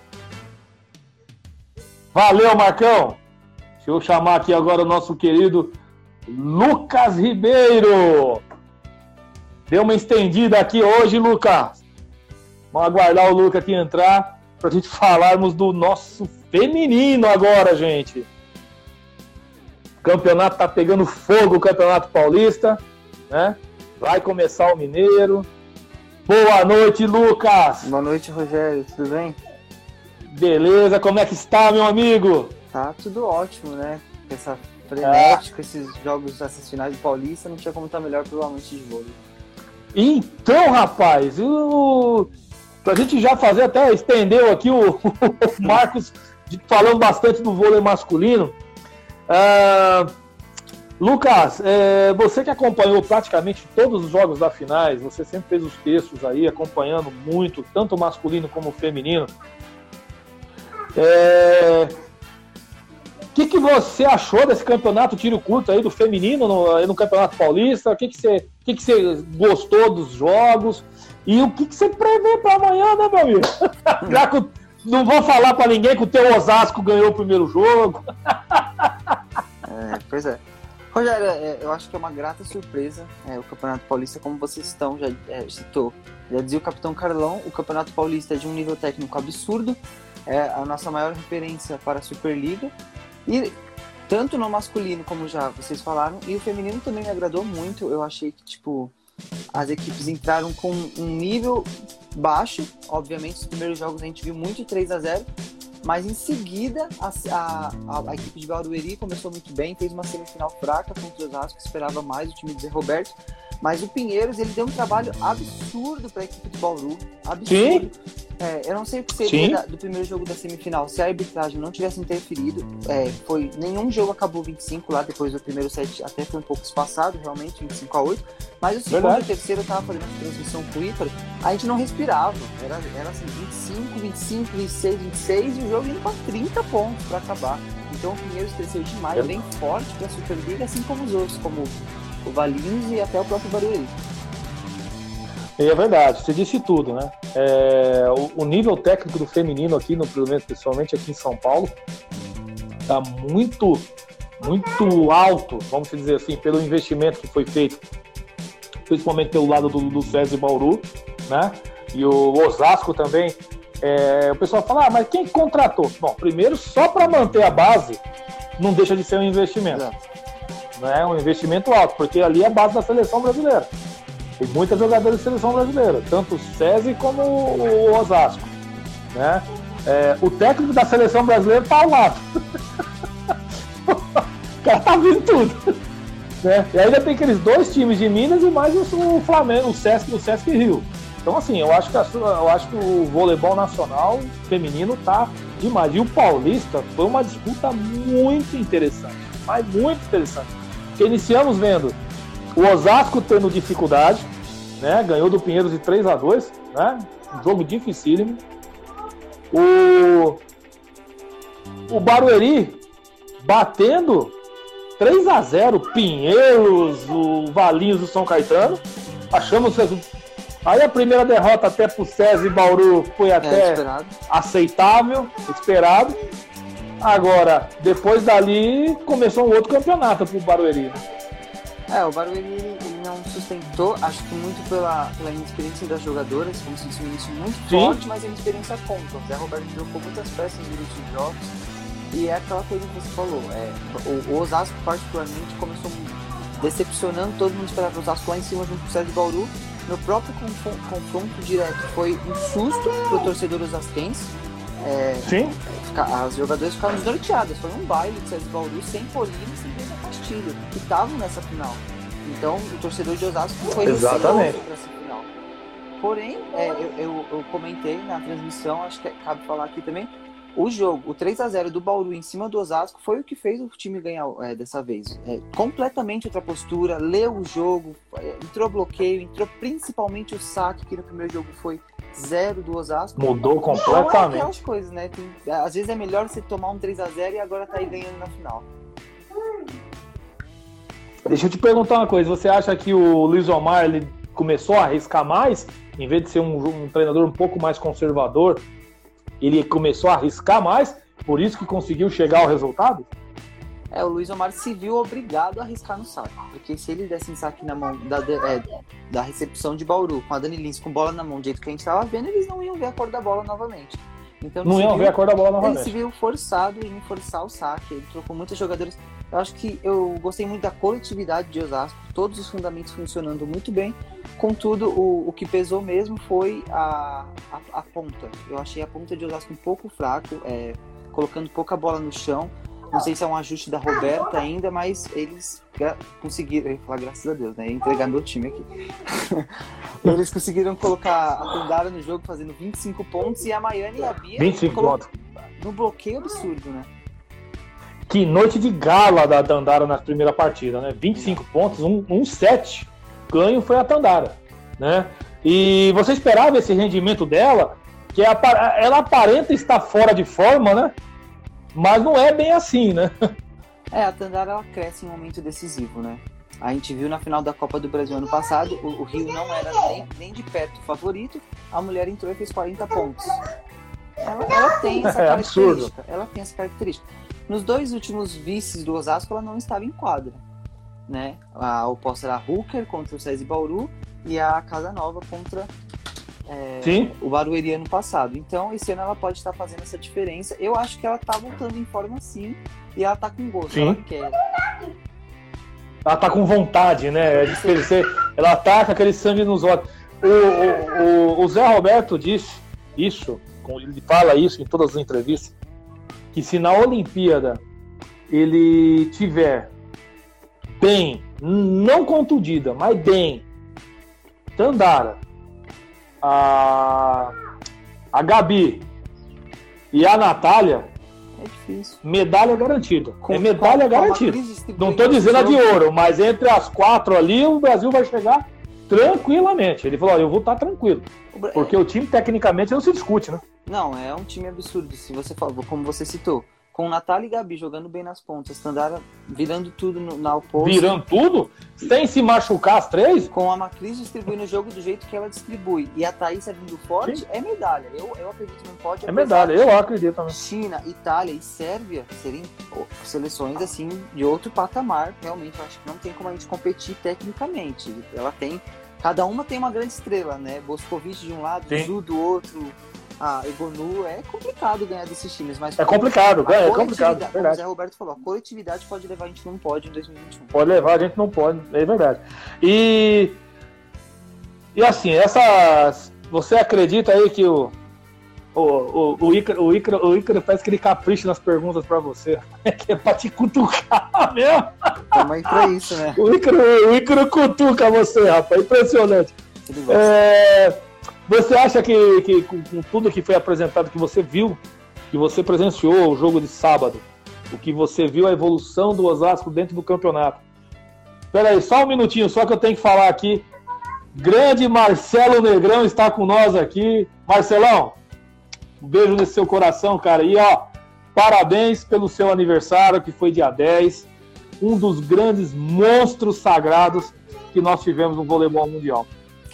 Valeu, Marcão. Deixa eu chamar aqui agora o nosso querido Lucas Ribeiro. Deu uma estendida aqui hoje, Lucas. Vamos aguardar o Lucas aqui entrar para a gente falarmos do nosso feminino agora, gente. O campeonato tá pegando fogo, o Campeonato Paulista, né? Vai começar o Mineiro. Boa noite, Lucas. Boa noite, Rogério. Tudo bem? Beleza, como é que está, meu amigo? Tá tudo ótimo, né? Essa frenética, esses jogos, essas finais de Paulista, não tinha como estar melhor provavelmente de vôlei. Então, rapaz, o... pra gente já fazer, até estendeu aqui o, o Marcos falando bastante do vôlei masculino. Uh, Lucas, é, você que acompanhou praticamente todos os jogos da finais, você sempre fez os textos aí, acompanhando muito, tanto masculino como feminino. É, o que, que você achou desse campeonato tiro curto aí do feminino no, no Campeonato Paulista? O que, que, você, o que, que você gostou dos jogos? E o que, que você prevê para amanhã, né, meu amigo? Já que não vou falar para ninguém que o teu Osasco ganhou o primeiro jogo. é, pois é. Rogério, é, eu acho que é uma grata surpresa é, o Campeonato Paulista, como vocês estão, já é, citou. Já dizia o capitão Carlão, o Campeonato Paulista é de um nível técnico absurdo, é a nossa maior referência para a Superliga. E tanto no masculino, como já vocês falaram, e o feminino também me agradou muito. Eu achei que, tipo, as equipes entraram com um nível baixo. Obviamente, os primeiros jogos a gente viu muito 3 a 0 mas em seguida a, a, a, equipe de Barueri começou muito bem, fez uma semifinal fraca contra o Osasco, esperava mais o time de Zé Roberto. Mas o Pinheiros ele deu um trabalho absurdo para a equipe de Bauru. Absurdo. É, eu não sei o que seria da, do primeiro jogo da semifinal se a arbitragem não tivesse interferido. É, foi nenhum jogo acabou 25 lá, depois do primeiro set até foi um pouco espaçado, realmente, 25 a 8. Mas o segundo Verdade. e o terceiro eu tava fazendo a transmissão com o Ícaro, a gente não respirava. Era, era assim, 25, 25, 26, 26 e o jogo indo para 30 pontos para acabar. Então o Pinheiros cresceu demais, é. bem forte para a Superliga, assim como os outros, como o Valinhos e até o próprio Barueri. É verdade, você disse tudo, né? É, o, o, nível técnico do feminino aqui, no principalmente aqui em São Paulo, tá muito, muito alto, vamos dizer assim, pelo investimento que foi feito, principalmente pelo lado do, do César e Bauru, né? E o Osasco também. É, o pessoal fala, ah, mas quem contratou? Bom, primeiro, só para manter a base, não deixa de ser um investimento. É. Um investimento alto, porque ali é a base da seleção brasileira. Tem muitas jogadoras de seleção brasileira, tanto o SESI como o Osasco. Né? É, o técnico da seleção brasileira tá ao lado. o cara tá vindo tudo. Né? E ainda tem aqueles dois times de Minas e mais o Flamengo, o Sesc, o Sesc Rio. Então, assim, eu acho que, a, eu acho que o voleibol nacional feminino tá demais. E o Paulista foi uma disputa muito interessante. Mas muito interessante. Porque iniciamos vendo o Osasco tendo dificuldade, né? Ganhou do Pinheiros de 3 a 2 né? Um jogo dificílimo. O, o Barueri batendo 3 a 0 Pinheiros, o Valinhos do São Caetano. Achamos Aí a primeira derrota até pro César e Bauru foi é, até esperado. aceitável, esperado. Agora, depois dali, começou um outro campeonato pro Barueri. É, o Barueri ele não sustentou, acho que muito pela, pela inexperiência das jogadoras, como se um início muito Sim. forte, mas a inexperiência conta. O Zé Roberto trocou muitas peças durante os jogos e é aquela coisa que você falou. É, o, o Osasco, particularmente, começou decepcionando, todo mundo esperava o Osasco lá em cima junto com o César Bauru. No próprio confronto direto foi um susto pro torcedor osasquense. É, Sim. As jogadoras ficaram desnorteadas. Foi um baile de César Bauru sem Polina e sem Brisa Castilho, que estavam nessa final. Então, o torcedor de Osasco foi Exatamente. para essa final. Porém, é, eu, eu, eu, comentei na transmissão, acho que cabe falar aqui também, o jogo, o 3 a 0 do Bauru em cima do Osasco foi o que fez o time ganhar é, dessa vez. É, completamente outra postura, leu o jogo, é, entrou bloqueio, entrou principalmente o saque, que no primeiro jogo foi zero do Osasco. Mudou é completamente. aquelas coisas, né? Tem- às vezes é melhor você tomar um 3x0 e agora tá aí ganhando na final. Deixa eu te perguntar uma coisa. Você acha que o Luiz Omar ele começou a arriscar mais? Em vez de ser um, um treinador um pouco mais conservador, ele começou a arriscar mais? Por isso que conseguiu chegar ao resultado? É, o Luiz Omar se viu obrigado a arriscar no saque. Porque se ele desse um saque na mão da, é, da recepção de Bauru, com a Dani Lins com bola na mão, do jeito que a gente tava vendo, eles não iam ver a cor da bola novamente. Então, Não iam viu- ver a cor da bola Ele se novamente. viu forçado em forçar o saque. Ele trocou muitos jogadores. Eu acho que eu gostei muito da coletividade de Osasco, todos os fundamentos funcionando muito bem. Contudo, o, o que pesou mesmo foi a, a, a ponta. Eu achei a ponta de Osasco um pouco fraco, é, colocando pouca bola no chão. Não sei se é um ajuste da Roberta ainda, mas eles conseguiram. Eu ia falar graças a Deus, né? Entregar meu time aqui. eles conseguiram colocar a Tandara no jogo fazendo 25 pontos e a Maiane e a Bia 25 colo- pontos. no bloqueio absurdo, né? Que noite de gala da Tandara na primeira partida, né? 25 pontos, um, um 7. Ganho foi a Tandara, né? E você esperava esse rendimento dela, que é ela aparenta estar fora de forma, né? Mas não é bem assim, né? É, a Tandara ela cresce em um momento decisivo, né? A gente viu na final da Copa do Brasil ano passado, o, o Rio não era nem, nem de perto o favorito, a mulher entrou e fez 40 pontos. Ela, ela tem essa É característica. Ela tem essa característica. Nos dois últimos vices do Osasco, ela não estava em quadra. Né? A oposta era a Hooker contra o César Bauru e a Casa Nova contra é, o Barueri ano passado. Então, esse ano ela pode estar fazendo essa diferença. Eu acho que ela tá voltando em forma sim. E ela tá com gosto. Sim. Ela quer. Ela tá com vontade, né? De crescer. Ela tá com aquele sangue nos olhos. O, o, o- o Zé Roberto disse isso, ele fala isso em todas as entrevistas, que se na Olimpíada ele tiver bem, não contundida, mas bem, Tandara, a, a Gabi e a Natália, É difícil. medalha garantida. Com- é medalha com- com garantida. distribuída Não tô dizendo a de ouro, mas entre as quatro ali, o Brasil vai chegar tranquilamente. Ele falou: ó, eu vou estar tranquilo. o Bra- Porque o time, tecnicamente, não se discute, né? Não, é um time absurdo. Se você falou, como você citou, com Natália e Gabi jogando bem nas pontas, Tandara virando tudo no, na oposta. Virando tudo, sem se machucar as três. Com a Macris distribuindo o jogo do jeito que ela distribui e a Thaís vindo forte, Sim. é medalha. Eu, eu acredito no pódio. É medalha, eu acredito também. China, Itália e Sérvia serem seleções assim de outro patamar. Realmente, eu acho que não tem como a gente competir tecnicamente. Ela tem. Cada uma tem uma grande estrela, né? Boscovic de um lado, Sim. Zu do outro, a Egonu. É complicado ganhar desses times, mas É complicado, a é complicado, Como o. Zé Roberto falou, a coletividade pode levar a gente num pódio em 2021. Pode levar, a gente não pode, é verdade. E. E assim, essas. Você acredita aí que o. O, o, o, Ícaro, o, Ícaro, o Ícaro parece que ele capricha nas perguntas pra você. que é pra te cutucar mesmo. Aí pra isso, né? O Ícaro, o Ícaro cutuca você, rapaz. Impressionante. É, você acha que, que com, com tudo que foi apresentado, que você viu, que você presenciou o jogo de sábado, o que você viu a evolução do Osasco dentro do campeonato? Espera aí, só um minutinho, só que eu tenho que falar aqui. Grande Marcelo Negrão está com nós aqui. Marcelão, um beijo nesse seu coração, cara. E ó, parabéns pelo seu aniversário, que foi dia 10. Um dos grandes monstros sagrados que nós tivemos no voleibol mundial.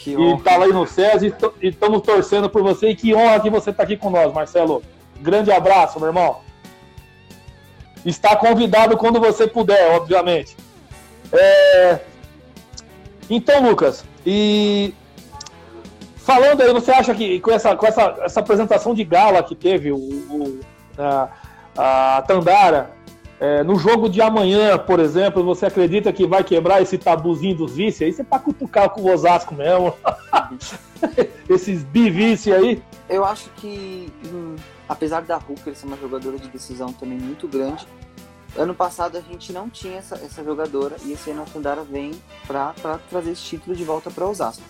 Que E honra. tá lá aí no SES e estamos torcendo por você. E que honra que você tá aqui com nós, Marcelo. Grande abraço, meu irmão. Está convidado quando você puder, obviamente. É, Então, Lucas, e falando aí, você acha que com essa, com essa, essa apresentação de gala que teve o, o- a, a Tandara, é, no jogo de amanhã, por exemplo, você acredita que vai quebrar esse tabuzinho dos vice? Isso é pra cutucar com o Osasco mesmo. Esses bivice aí. Eu acho que, hum, apesar da Hooker ser uma jogadora de decisão também muito grande, ano passado a gente não tinha essa, essa jogadora e esse ano a Tandara vem para trazer esse título de volta para Osasco.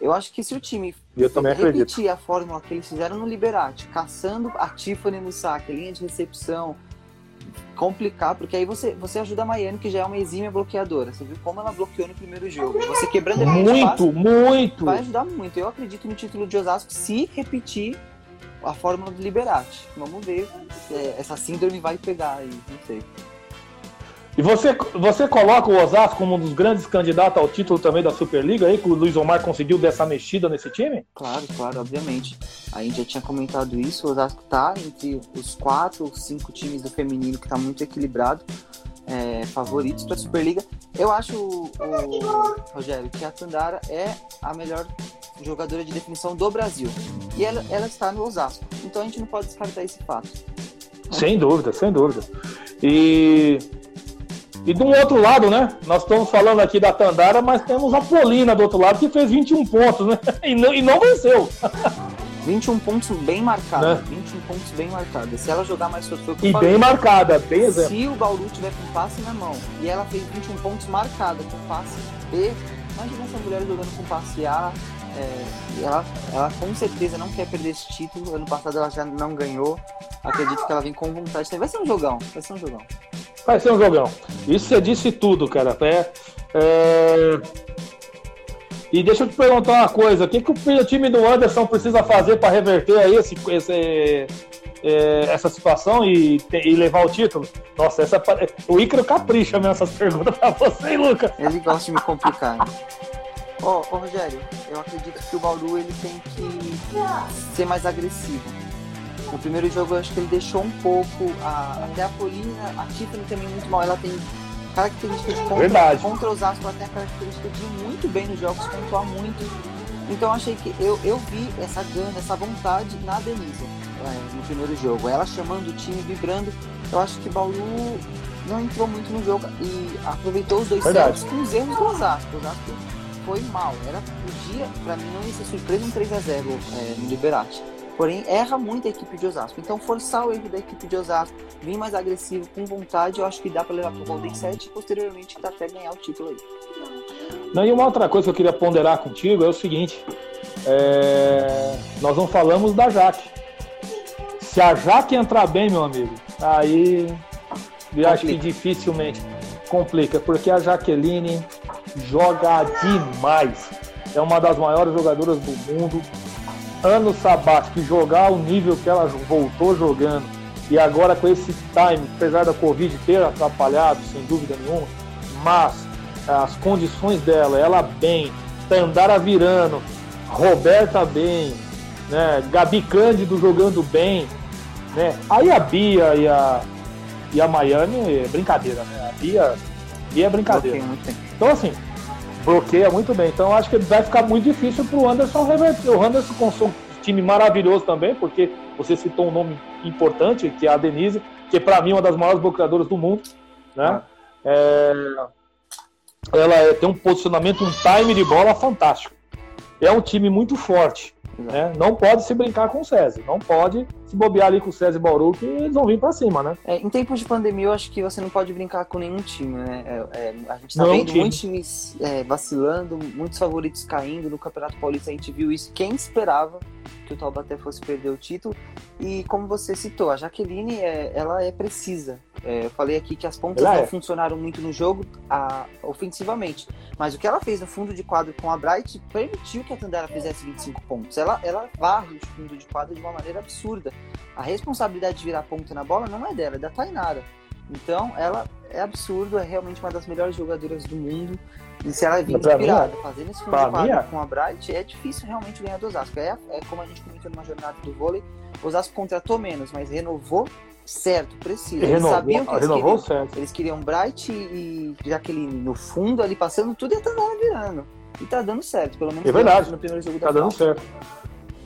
Eu acho que se o time Eu também acredito. repetir a fórmula que eles fizeram no Liberate, caçando a Tiffany no saque, linha de recepção, complicar, porque aí você, você ajuda a Miami, que já é uma exímia bloqueadora. Você viu como ela bloqueou no primeiro jogo. Você quebrando a Muito, muito. vai ajudar muito. Eu acredito no título de Osasco se repetir a fórmula do Liberati. Vamos ver. é, essa síndrome vai pegar aí, não sei. E você, você coloca o Osasco como um dos grandes candidatos ao título também da Superliga aí, que o Luiz Omar conseguiu dessa mexida nesse time? Claro, claro, obviamente. A gente já tinha comentado isso, o Osasco tá entre os quatro ou cinco times do feminino que tá muito equilibrado, é, favoritos para a Superliga. Eu acho, o, o- Rogério, que a Tandara é a melhor jogadora de definição do Brasil. E ela, ela está no Osasco. Então a gente não pode descartar esse fato. Sem dúvida, sem dúvida. E. E de um outro lado, né? Nós estamos falando aqui da Tandara, mas temos a Polina do outro lado que fez 21 pontos, né? E não, e não venceu. 21 pontos bem marcados. Né? 21 pontos bem marcados. Se ela jogar mais solto, foi o que eu E falei. bem marcada, bem exemplo. Se o Bauru tiver com passe na mão e ela fez 21 pontos marcada com passe B, imagina essa mulher jogando com passe A. é, e ela, ela com certeza não quer perder esse título. Ano passado ela já não ganhou. Acredito que ela vem com vontade. Vai ser um jogão. Vai ser um jogão. Vai ser um jogão. Isso você disse tudo, cara. É, é, E deixa eu te perguntar uma coisa: o que, que o time do Anderson precisa fazer para reverter aí esse, esse- é, essa situação e, e levar o título? Nossa, essa, o Ícaro capricha mesmo essas perguntas para você, hein, Lucas? Ele gosta de me complicar. Ó, ô, Rogério, eu acredito que o Bauru ele tem que ser mais agressivo. No primeiro jogo eu acho que ele deixou um pouco a- até a Polina, a Tiffany também muito mal. Ela tem característica de contra, Verdade. contra os Osasco, ela tem a característica de ir muito bem nos jogos, pontuar muito. Então eu achei que eu, eu vi essa gana, essa vontade na Denise é, no primeiro jogo. Ela chamando o time, vibrando. Eu acho que Bauru não entrou muito no jogo e aproveitou os dois Verdade. sets com os erros do Osasco. O Osasco foi mal. Era, podia, pra mim, não ia ser surpresa um 3x0 é, no Liberati. Porém, erra muito a equipe de Osasco. Então, forçar o erro da equipe de Osasco, vir mais agressivo, com vontade, eu acho que dá pra levar pro Golden 7 e posteriormente até ganhar o título aí. Não, e uma outra coisa que eu queria ponderar contigo é o seguinte: é, nós não falamos da Jaque. Se a Jaque entrar bem, meu amigo, aí eu acho que dificilmente complica, porque a Jaqueline joga demais. É uma das maiores jogadoras do mundo. Ano sabático, jogar o nível que ela voltou jogando e agora com esse time, apesar da Covid ter atrapalhado, sem dúvida nenhuma, mas as condições dela, ela bem, Tandara virando, Roberta bem, né? Gabi Cândido jogando bem, né? Aí a Bia e a, e a Miami é brincadeira, né? A Bia, Bia é brincadeira. Então, assim, bloqueia muito bem. Então, acho que vai ficar muito difícil para o Anderson reverter. O Anderson com um time maravilhoso também, porque você citou um nome importante, que é a Denise, que para mim é uma das maiores bloqueadoras do mundo. Né? É, ela é- tem um posicionamento, um time de bola fantástico. É um time muito forte. Né? Não pode se brincar com o César. Não pode se bobear ali com o César e Bauru, que eles vão vir para cima, né? É, em tempos de pandemia, eu acho que você não pode brincar com nenhum time, né? É, é, a gente tá Não, vendo time. muitos times é, vacilando, muitos favoritos caindo. No Campeonato Paulista a gente viu isso. Quem esperava que o Taubaté fosse perder o título? E como você citou, a Jaqueline, é, ela é precisa. É, eu falei aqui que as pontas Ela não funcionaram muito no jogo a- ofensivamente. Mas o que ela fez no fundo de quadro com a Bright permitiu que a Tandera fizesse 25 pontos. Ela, ela varre o fundo de quadro de uma maneira absurda. A responsabilidade de virar ponta na bola não é dela, é da Tainara. Então, ela é absurdo, é realmente uma das melhores jogadoras do mundo. E se ela vir fazendo esse fundo de é. com a Bright, é difícil realmente ganhar do Osasco. É, é como a gente comentou numa jornada do vôlei, o Osasco contratou menos, mas renovou certo, preciso. Eles sabiam que Renovou, eles renovou queriam. certo. Eles queriam Bright e Jaqueline no fundo, ali passando tudo e a Tandara virando. E tá dando certo, pelo menos É verdade. no primeiro jogo Tá da dando final. certo.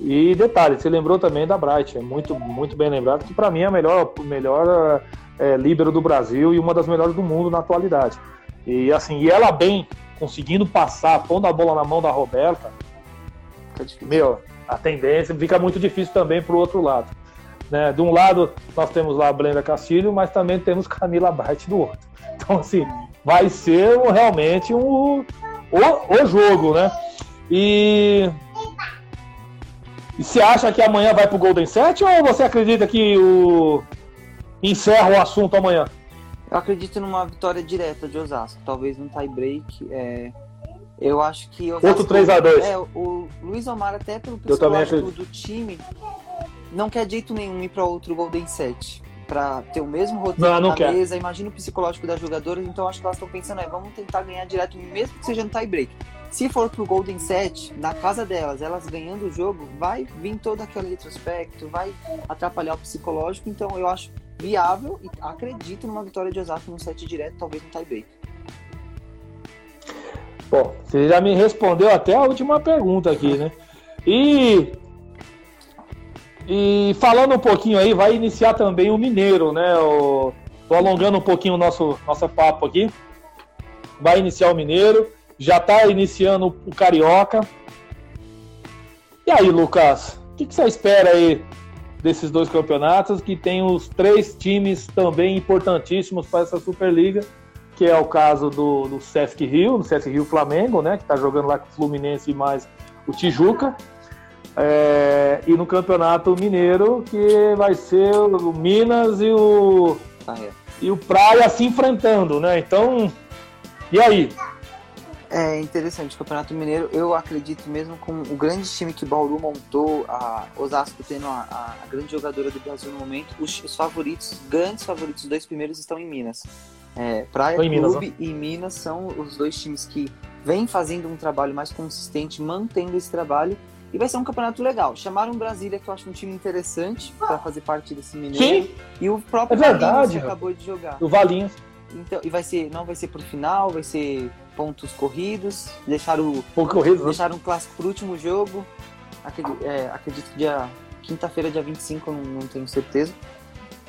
E detalhe, você lembrou também da Bright, é muito, muito bem lembrado, que para mim é a melhor, melhor é, líbero do Brasil e uma das melhores do mundo na atualidade. E assim, e ela bem, conseguindo passar, pondo a bola na mão da Roberta, meu, a tendência fica muito difícil também pro outro lado. Né? De um lado, nós temos lá a Brenda Castilho, mas também temos Camila Bright do outro. Então, assim, vai ser realmente um, o, o jogo, né? E, e você acha que amanhã vai pro Golden 7 ou você acredita que o, encerra o assunto amanhã. Eu acredito numa vitória direta de Osasco, talvez num tie-break. É... Eu acho que Osasco, Outro 3x2. É, o Luiz Omar, até pelo psicológico do time, não quer de jeito nenhum ir para outro Golden Set. Pra ter o mesmo roteiro Não, não na quer. mesa, imagina o psicológico das jogadoras, então acho que elas estão pensando, é, vamos tentar ganhar direto, mesmo que seja no tie-break. Se for pro Golden Set, na casa delas, elas ganhando o jogo, vai vir todo aquele retrospecto, vai atrapalhar o psicológico, então eu acho viável e acredito numa vitória de Osasco no set direto, talvez no tie-break. Bom, você já me respondeu até a última pergunta aqui, né? E e falando um pouquinho aí, vai iniciar também o Mineiro, né? O, tô alongando um pouquinho o nosso nosso papo aqui. Vai iniciar o Mineiro, já está iniciando o Carioca. E aí, Lucas, o que, que você espera aí desses dois campeonatos que tem os três times também importantíssimos para essa Superliga? que é o caso do, do Sesc Rio, do Sesc Rio Flamengo, né, que está jogando lá com o Fluminense e mais o Tijuca. É, e no Campeonato Mineiro, que vai ser o Minas e o, Ah, é. e o Praia se enfrentando, né? Então, e aí? É interessante, o Campeonato Mineiro, eu acredito mesmo com o grande time que Bauru montou, a Osasco tendo a, a- grande jogadora do Brasil no momento, os, os favoritos, grandes favoritos, os dois primeiros estão em Minas. É, Praia em Minas, Clube e Minas são os dois times que vêm fazendo um trabalho mais consistente, mantendo esse trabalho, e vai ser um campeonato legal. Chamaram Brasília, que eu acho um time interessante para fazer parte desse Mineiro, Sim, e o próprio É verdade, Valinhos que acabou de jogar. o Valinhos. Então, e vai ser, não vai ser pro final, vai ser pontos corridos, deixaram o corrido, né? Deixaram um clássico pro último jogo. Acredito, é, acredito que dia quinta-feira, dia 25, não, não tenho certeza.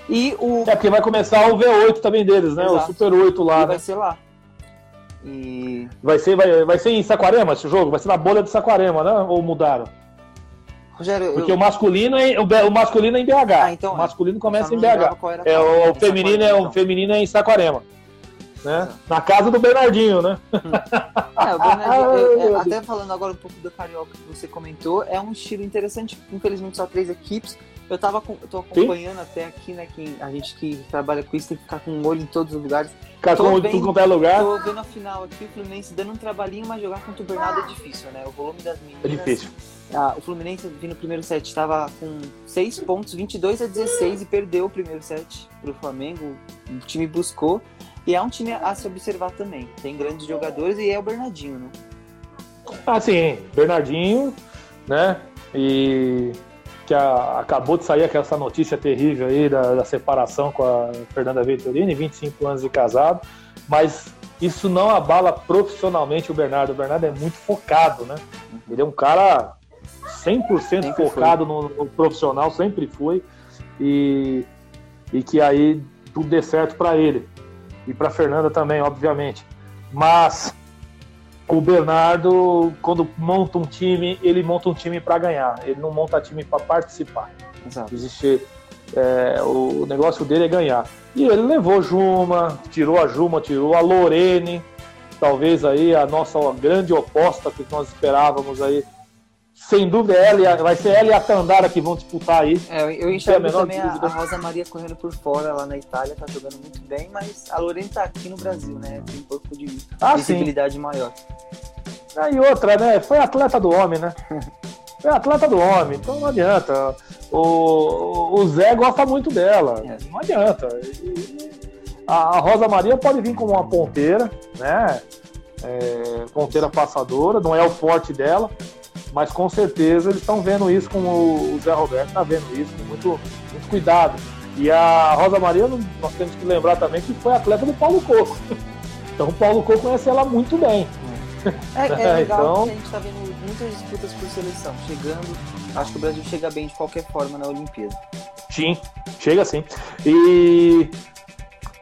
E o É porque vai começar o V8 também deles, né? Exato. O Super 8 lá, né? vai ser lá. E Vai ser, vai, vai ser em Saquarema esse jogo? Vai ser na bolha de Saquarema, né? Ou mudaram? Rogério, eu, Porque o masculino é, o, o masculino é em BH. Ah, então o é. masculino começa em BH. É, o, o feminino é, o então. feminino é em Saquarema. Né? Na casa do Bernardinho, né? É, o Bernardinho, eu- meu é, Deus. até falando agora um pouco do Carioca que você comentou, é um estilo interessante, infelizmente só três equipes. Eu tava com- eu tô acompanhando até aqui, né? A gente que trabalha com isso tem que ficar com um olho em todos os lugares. Cacão Tô de bem- tudo quanto é lugar. Tô vendo a final aqui, o Fluminense dando um trabalhinho, mas jogar contra o Bernardo é difícil, né? O volume das meninas. É difícil. Ah, o Fluminense vindo no primeiro set estava com 6 pontos, 22 a 16 e perdeu o primeiro set pro Flamengo. O time buscou. E é um time a se observar também. Tem grandes jogadores e é o Bernardinho, né? Ah, sim, Bernardinho, né? E que a- acabou de sair essa notícia terrível aí da, da separação com a Fernanda Venturini, 25 anos de casado, mas isso não abala profissionalmente o Bernardo. O Bernardo é muito focado, né? Ele é um cara 100% Sempre focado no, no profissional, sempre foi, e, e que aí tudo dê certo para ele. E para Fernanda também, obviamente. Mas o Bernardo, quando monta um time, ele monta um time para ganhar. Ele não monta time para participar. Exato. Existe é, o negócio dele é ganhar. E ele levou Juma, tirou a Juma, tirou a Lorene, talvez aí a nossa grande oposta que nós esperávamos aí. Sem dúvida, ela a- vai ser ela e a Tandara que vão disputar aí. É, eu- a enxergo também a, dúvida. a Rosa Maria correndo por fora lá na Itália, tá jogando muito bem, mas a Lorena tá aqui no Brasil, né? Tem um pouco de Ah, sim. visibilidade maior. Ah, E outra, né? Foi atleta do homem, né? Foi atleta do homem, então não adianta. O, o Zé gosta muito dela, É. não adianta. A, a Rosa Maria pode vir como uma ponteira, né? É, ponteira passadora, não é o forte dela, mas com certeza eles estão vendo isso como o Zé Roberto está vendo isso com muito, muito cuidado. E a Rosa Maria, nós temos que lembrar também que foi atleta do Paulo Coco. Então o Paulo Coco conhece ela muito bem. É, é legal Então- que a gente tá vendo muitas disputas por seleção chegando. Acho que o Brasil chega bem de qualquer forma na Olimpíada. Sim, chega sim. E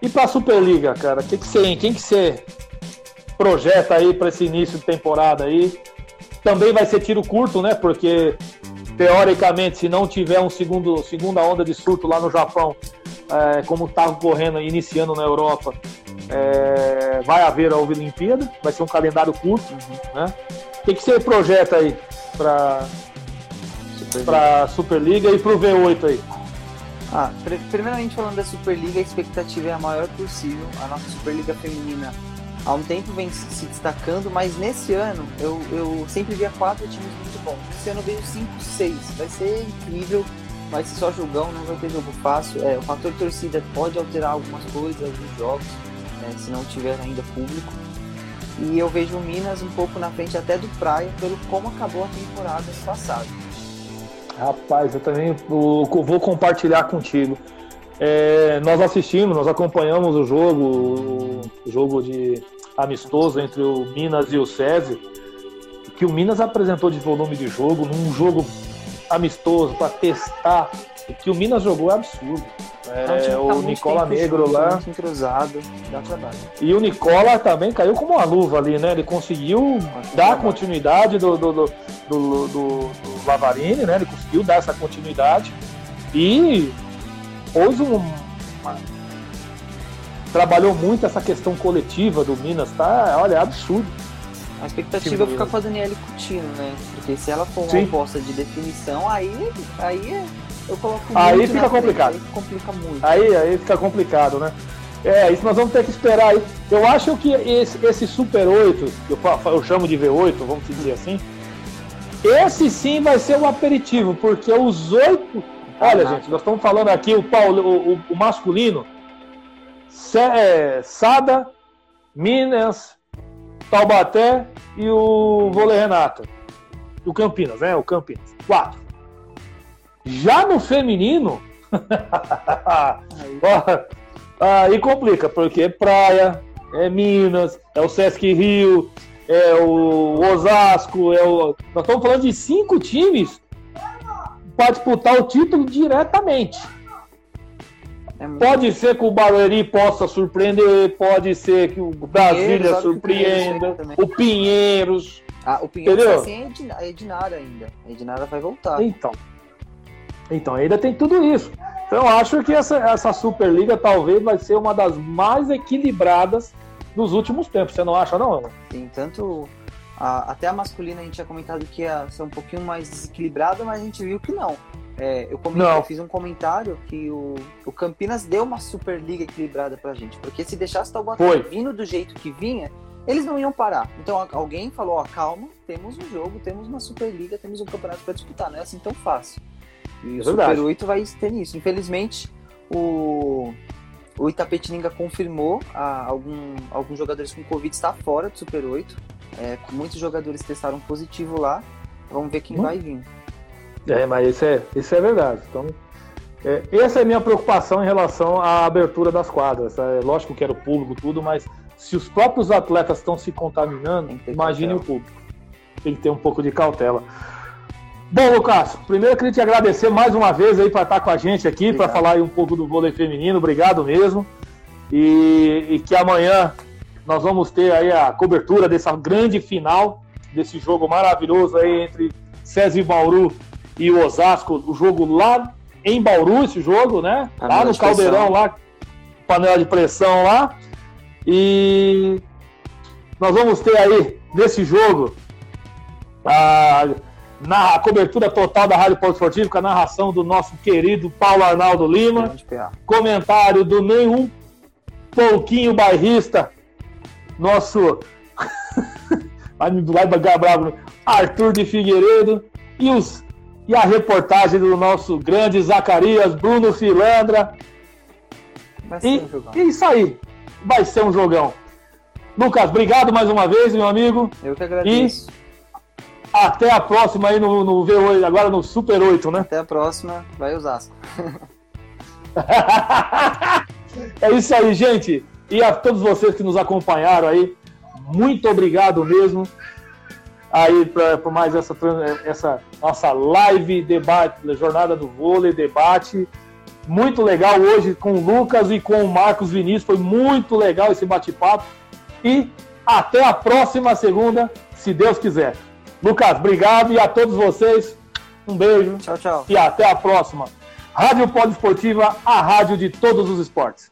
e para a Superliga, cara, que que você, quem que você projeta aí para esse início de temporada aí? Também vai ser tiro curto, né? Porque teoricamente, se não tiver um segundo segunda onda de surto lá no Japão, é, como está ocorrendo iniciando na Europa, é, vai haver a Olimpíada, vai ser um calendário curto, né? O que, que você projeta aí para para Superliga e para o V8 aí? Ah, primeiramente falando da Superliga, a expectativa é a maior possível. A nossa Superliga Feminina há um tempo vem se destacando, mas nesse ano eu, eu sempre via quatro times muito bons. Esse ano veio cinco, seis. Vai ser incrível, vai ser só jogão, não vai ter jogo fácil. É, o fator torcida pode alterar algumas coisas, alguns jogos, né, se não tiver ainda público. E eu vejo o Minas um pouco na frente até do Praia, pelo como acabou a temporada passada. Rapaz, eu também vou compartilhar contigo. É, nós assistimos, nós acompanhamos o jogo, o jogo de amistoso entre o Minas e o SESI, que o Minas apresentou de volume de jogo, num jogo amistoso para testar. O que o Minas jogou é absurdo. É, o tá Nicola Negro lá. Entrosado, dá trabalho. E o Nicola também caiu como uma luva ali, né? Ele conseguiu dar continuidade do, do, do, do, do Lavarini, né? Ele conseguiu dar essa continuidade. E pôs um, uma, trabalhou muito essa questão coletiva do Minas, tá? Olha, é absurdo. A expectativa é ficar com a Daniele Coutinho, né? Porque se ela for uma Sim. aposta de definição, aí, aí eu coloco Aí fica complicado. Frente, aí complica muito. Aí, aí fica complicado, né? É, isso nós vamos ter que esperar aí. Eu acho que esse, esse Super 8, eu, eu chamo de V8, vamos dizer assim, esse sim vai ser o aperitivo, porque os oito Olha, gente, nós estamos falando aqui o, Paulo, o, o masculino, é, Sada, Minas, Taubaté e o Vôlei Renato. O Campinas, né? O Campinas. Quatro. Já no feminino, aí complica, porque é praia, é Minas, é o Sesc Rio, é o Osasco, é o... nós estamos falando de cinco times para disputar o título diretamente. É pode ser que o Barueri possa surpreender, pode ser que o Brasília surpreenda, o Pinheiros. Ah, o Pinheiros entendeu? Tá sem a Edinara ainda. A Edinara vai voltar. Então. Então ainda tem tudo isso. Então eu acho que essa, essa Superliga talvez vai ser uma das mais equilibradas dos últimos tempos. Você não acha, não? Sim, tanto a, até a masculina a gente tinha comentado que ia ser um pouquinho mais desequilibrada, mas a gente viu que não. É, eu, comentei, eu, fiz um comentário que o, o Campinas deu uma Superliga equilibrada pra gente, porque se deixasse Taubaté vindo do jeito que vinha, eles não iam parar. Então alguém falou, ó, calma, temos um jogo, temos uma Superliga, temos um campeonato para disputar, não é assim tão fácil. E é o verdade. Super 8 vai ter nisso. Infelizmente, o, o Itapetininga confirmou a, algum, alguns jogadores com Covid está fora do Super 8. É, muitos jogadores testaram positivo lá. Vamos ver quem hum. vai vir. É, mas isso é, isso é verdade. Então, é, essa é a minha preocupação em relação à abertura das quadras. É, lógico que era o público, tudo, mas se os próprios atletas estão se contaminando, imagine cautela. o público. Tem que ter um pouco de cautela. Bom, Lucas, primeiro eu queria te agradecer mais uma vez aí para estar com a gente aqui, para falar um pouco do vôlei feminino. Obrigado mesmo. E, e que amanhã nós vamos ter aí a cobertura dessa grande final, desse jogo maravilhoso aí entre César e Bauru e o Osasco, o jogo lá em Bauru, esse jogo, né? Panela lá no Caldeirão, lá, panela de pressão lá. E nós vamos ter aí, nesse jogo, a, na a cobertura total da Rádio Ponto Esportivo, com a narração do nosso querido Paulo Arnaldo Lima. Comentário do nenhum pouquinho bairrista nosso. Vai me vai bravo, Arthur de Figueiredo e, os, e a reportagem do nosso grande Zacarias Bruno Filandra. Vai e, um e isso aí. Vai ser um jogão. Lucas, obrigado mais uma vez, meu amigo. Eu que agradeço. E até a próxima aí no, no V8, agora no Super 8, né? Até a próxima, vai Osasco. é isso aí, gente. E a todos vocês que nos acompanharam aí, muito obrigado mesmo aí por mais essa, essa nossa live debate, jornada do vôlei, debate. Muito legal hoje com o Lucas e com o Marcos Vinícius. Foi muito legal esse bate-papo. E até a próxima segunda, se Deus quiser. Lucas, obrigado e a todos vocês, um beijo. Tchau, tchau. E até a próxima. Rádio Esportiva, a rádio de todos os esportes.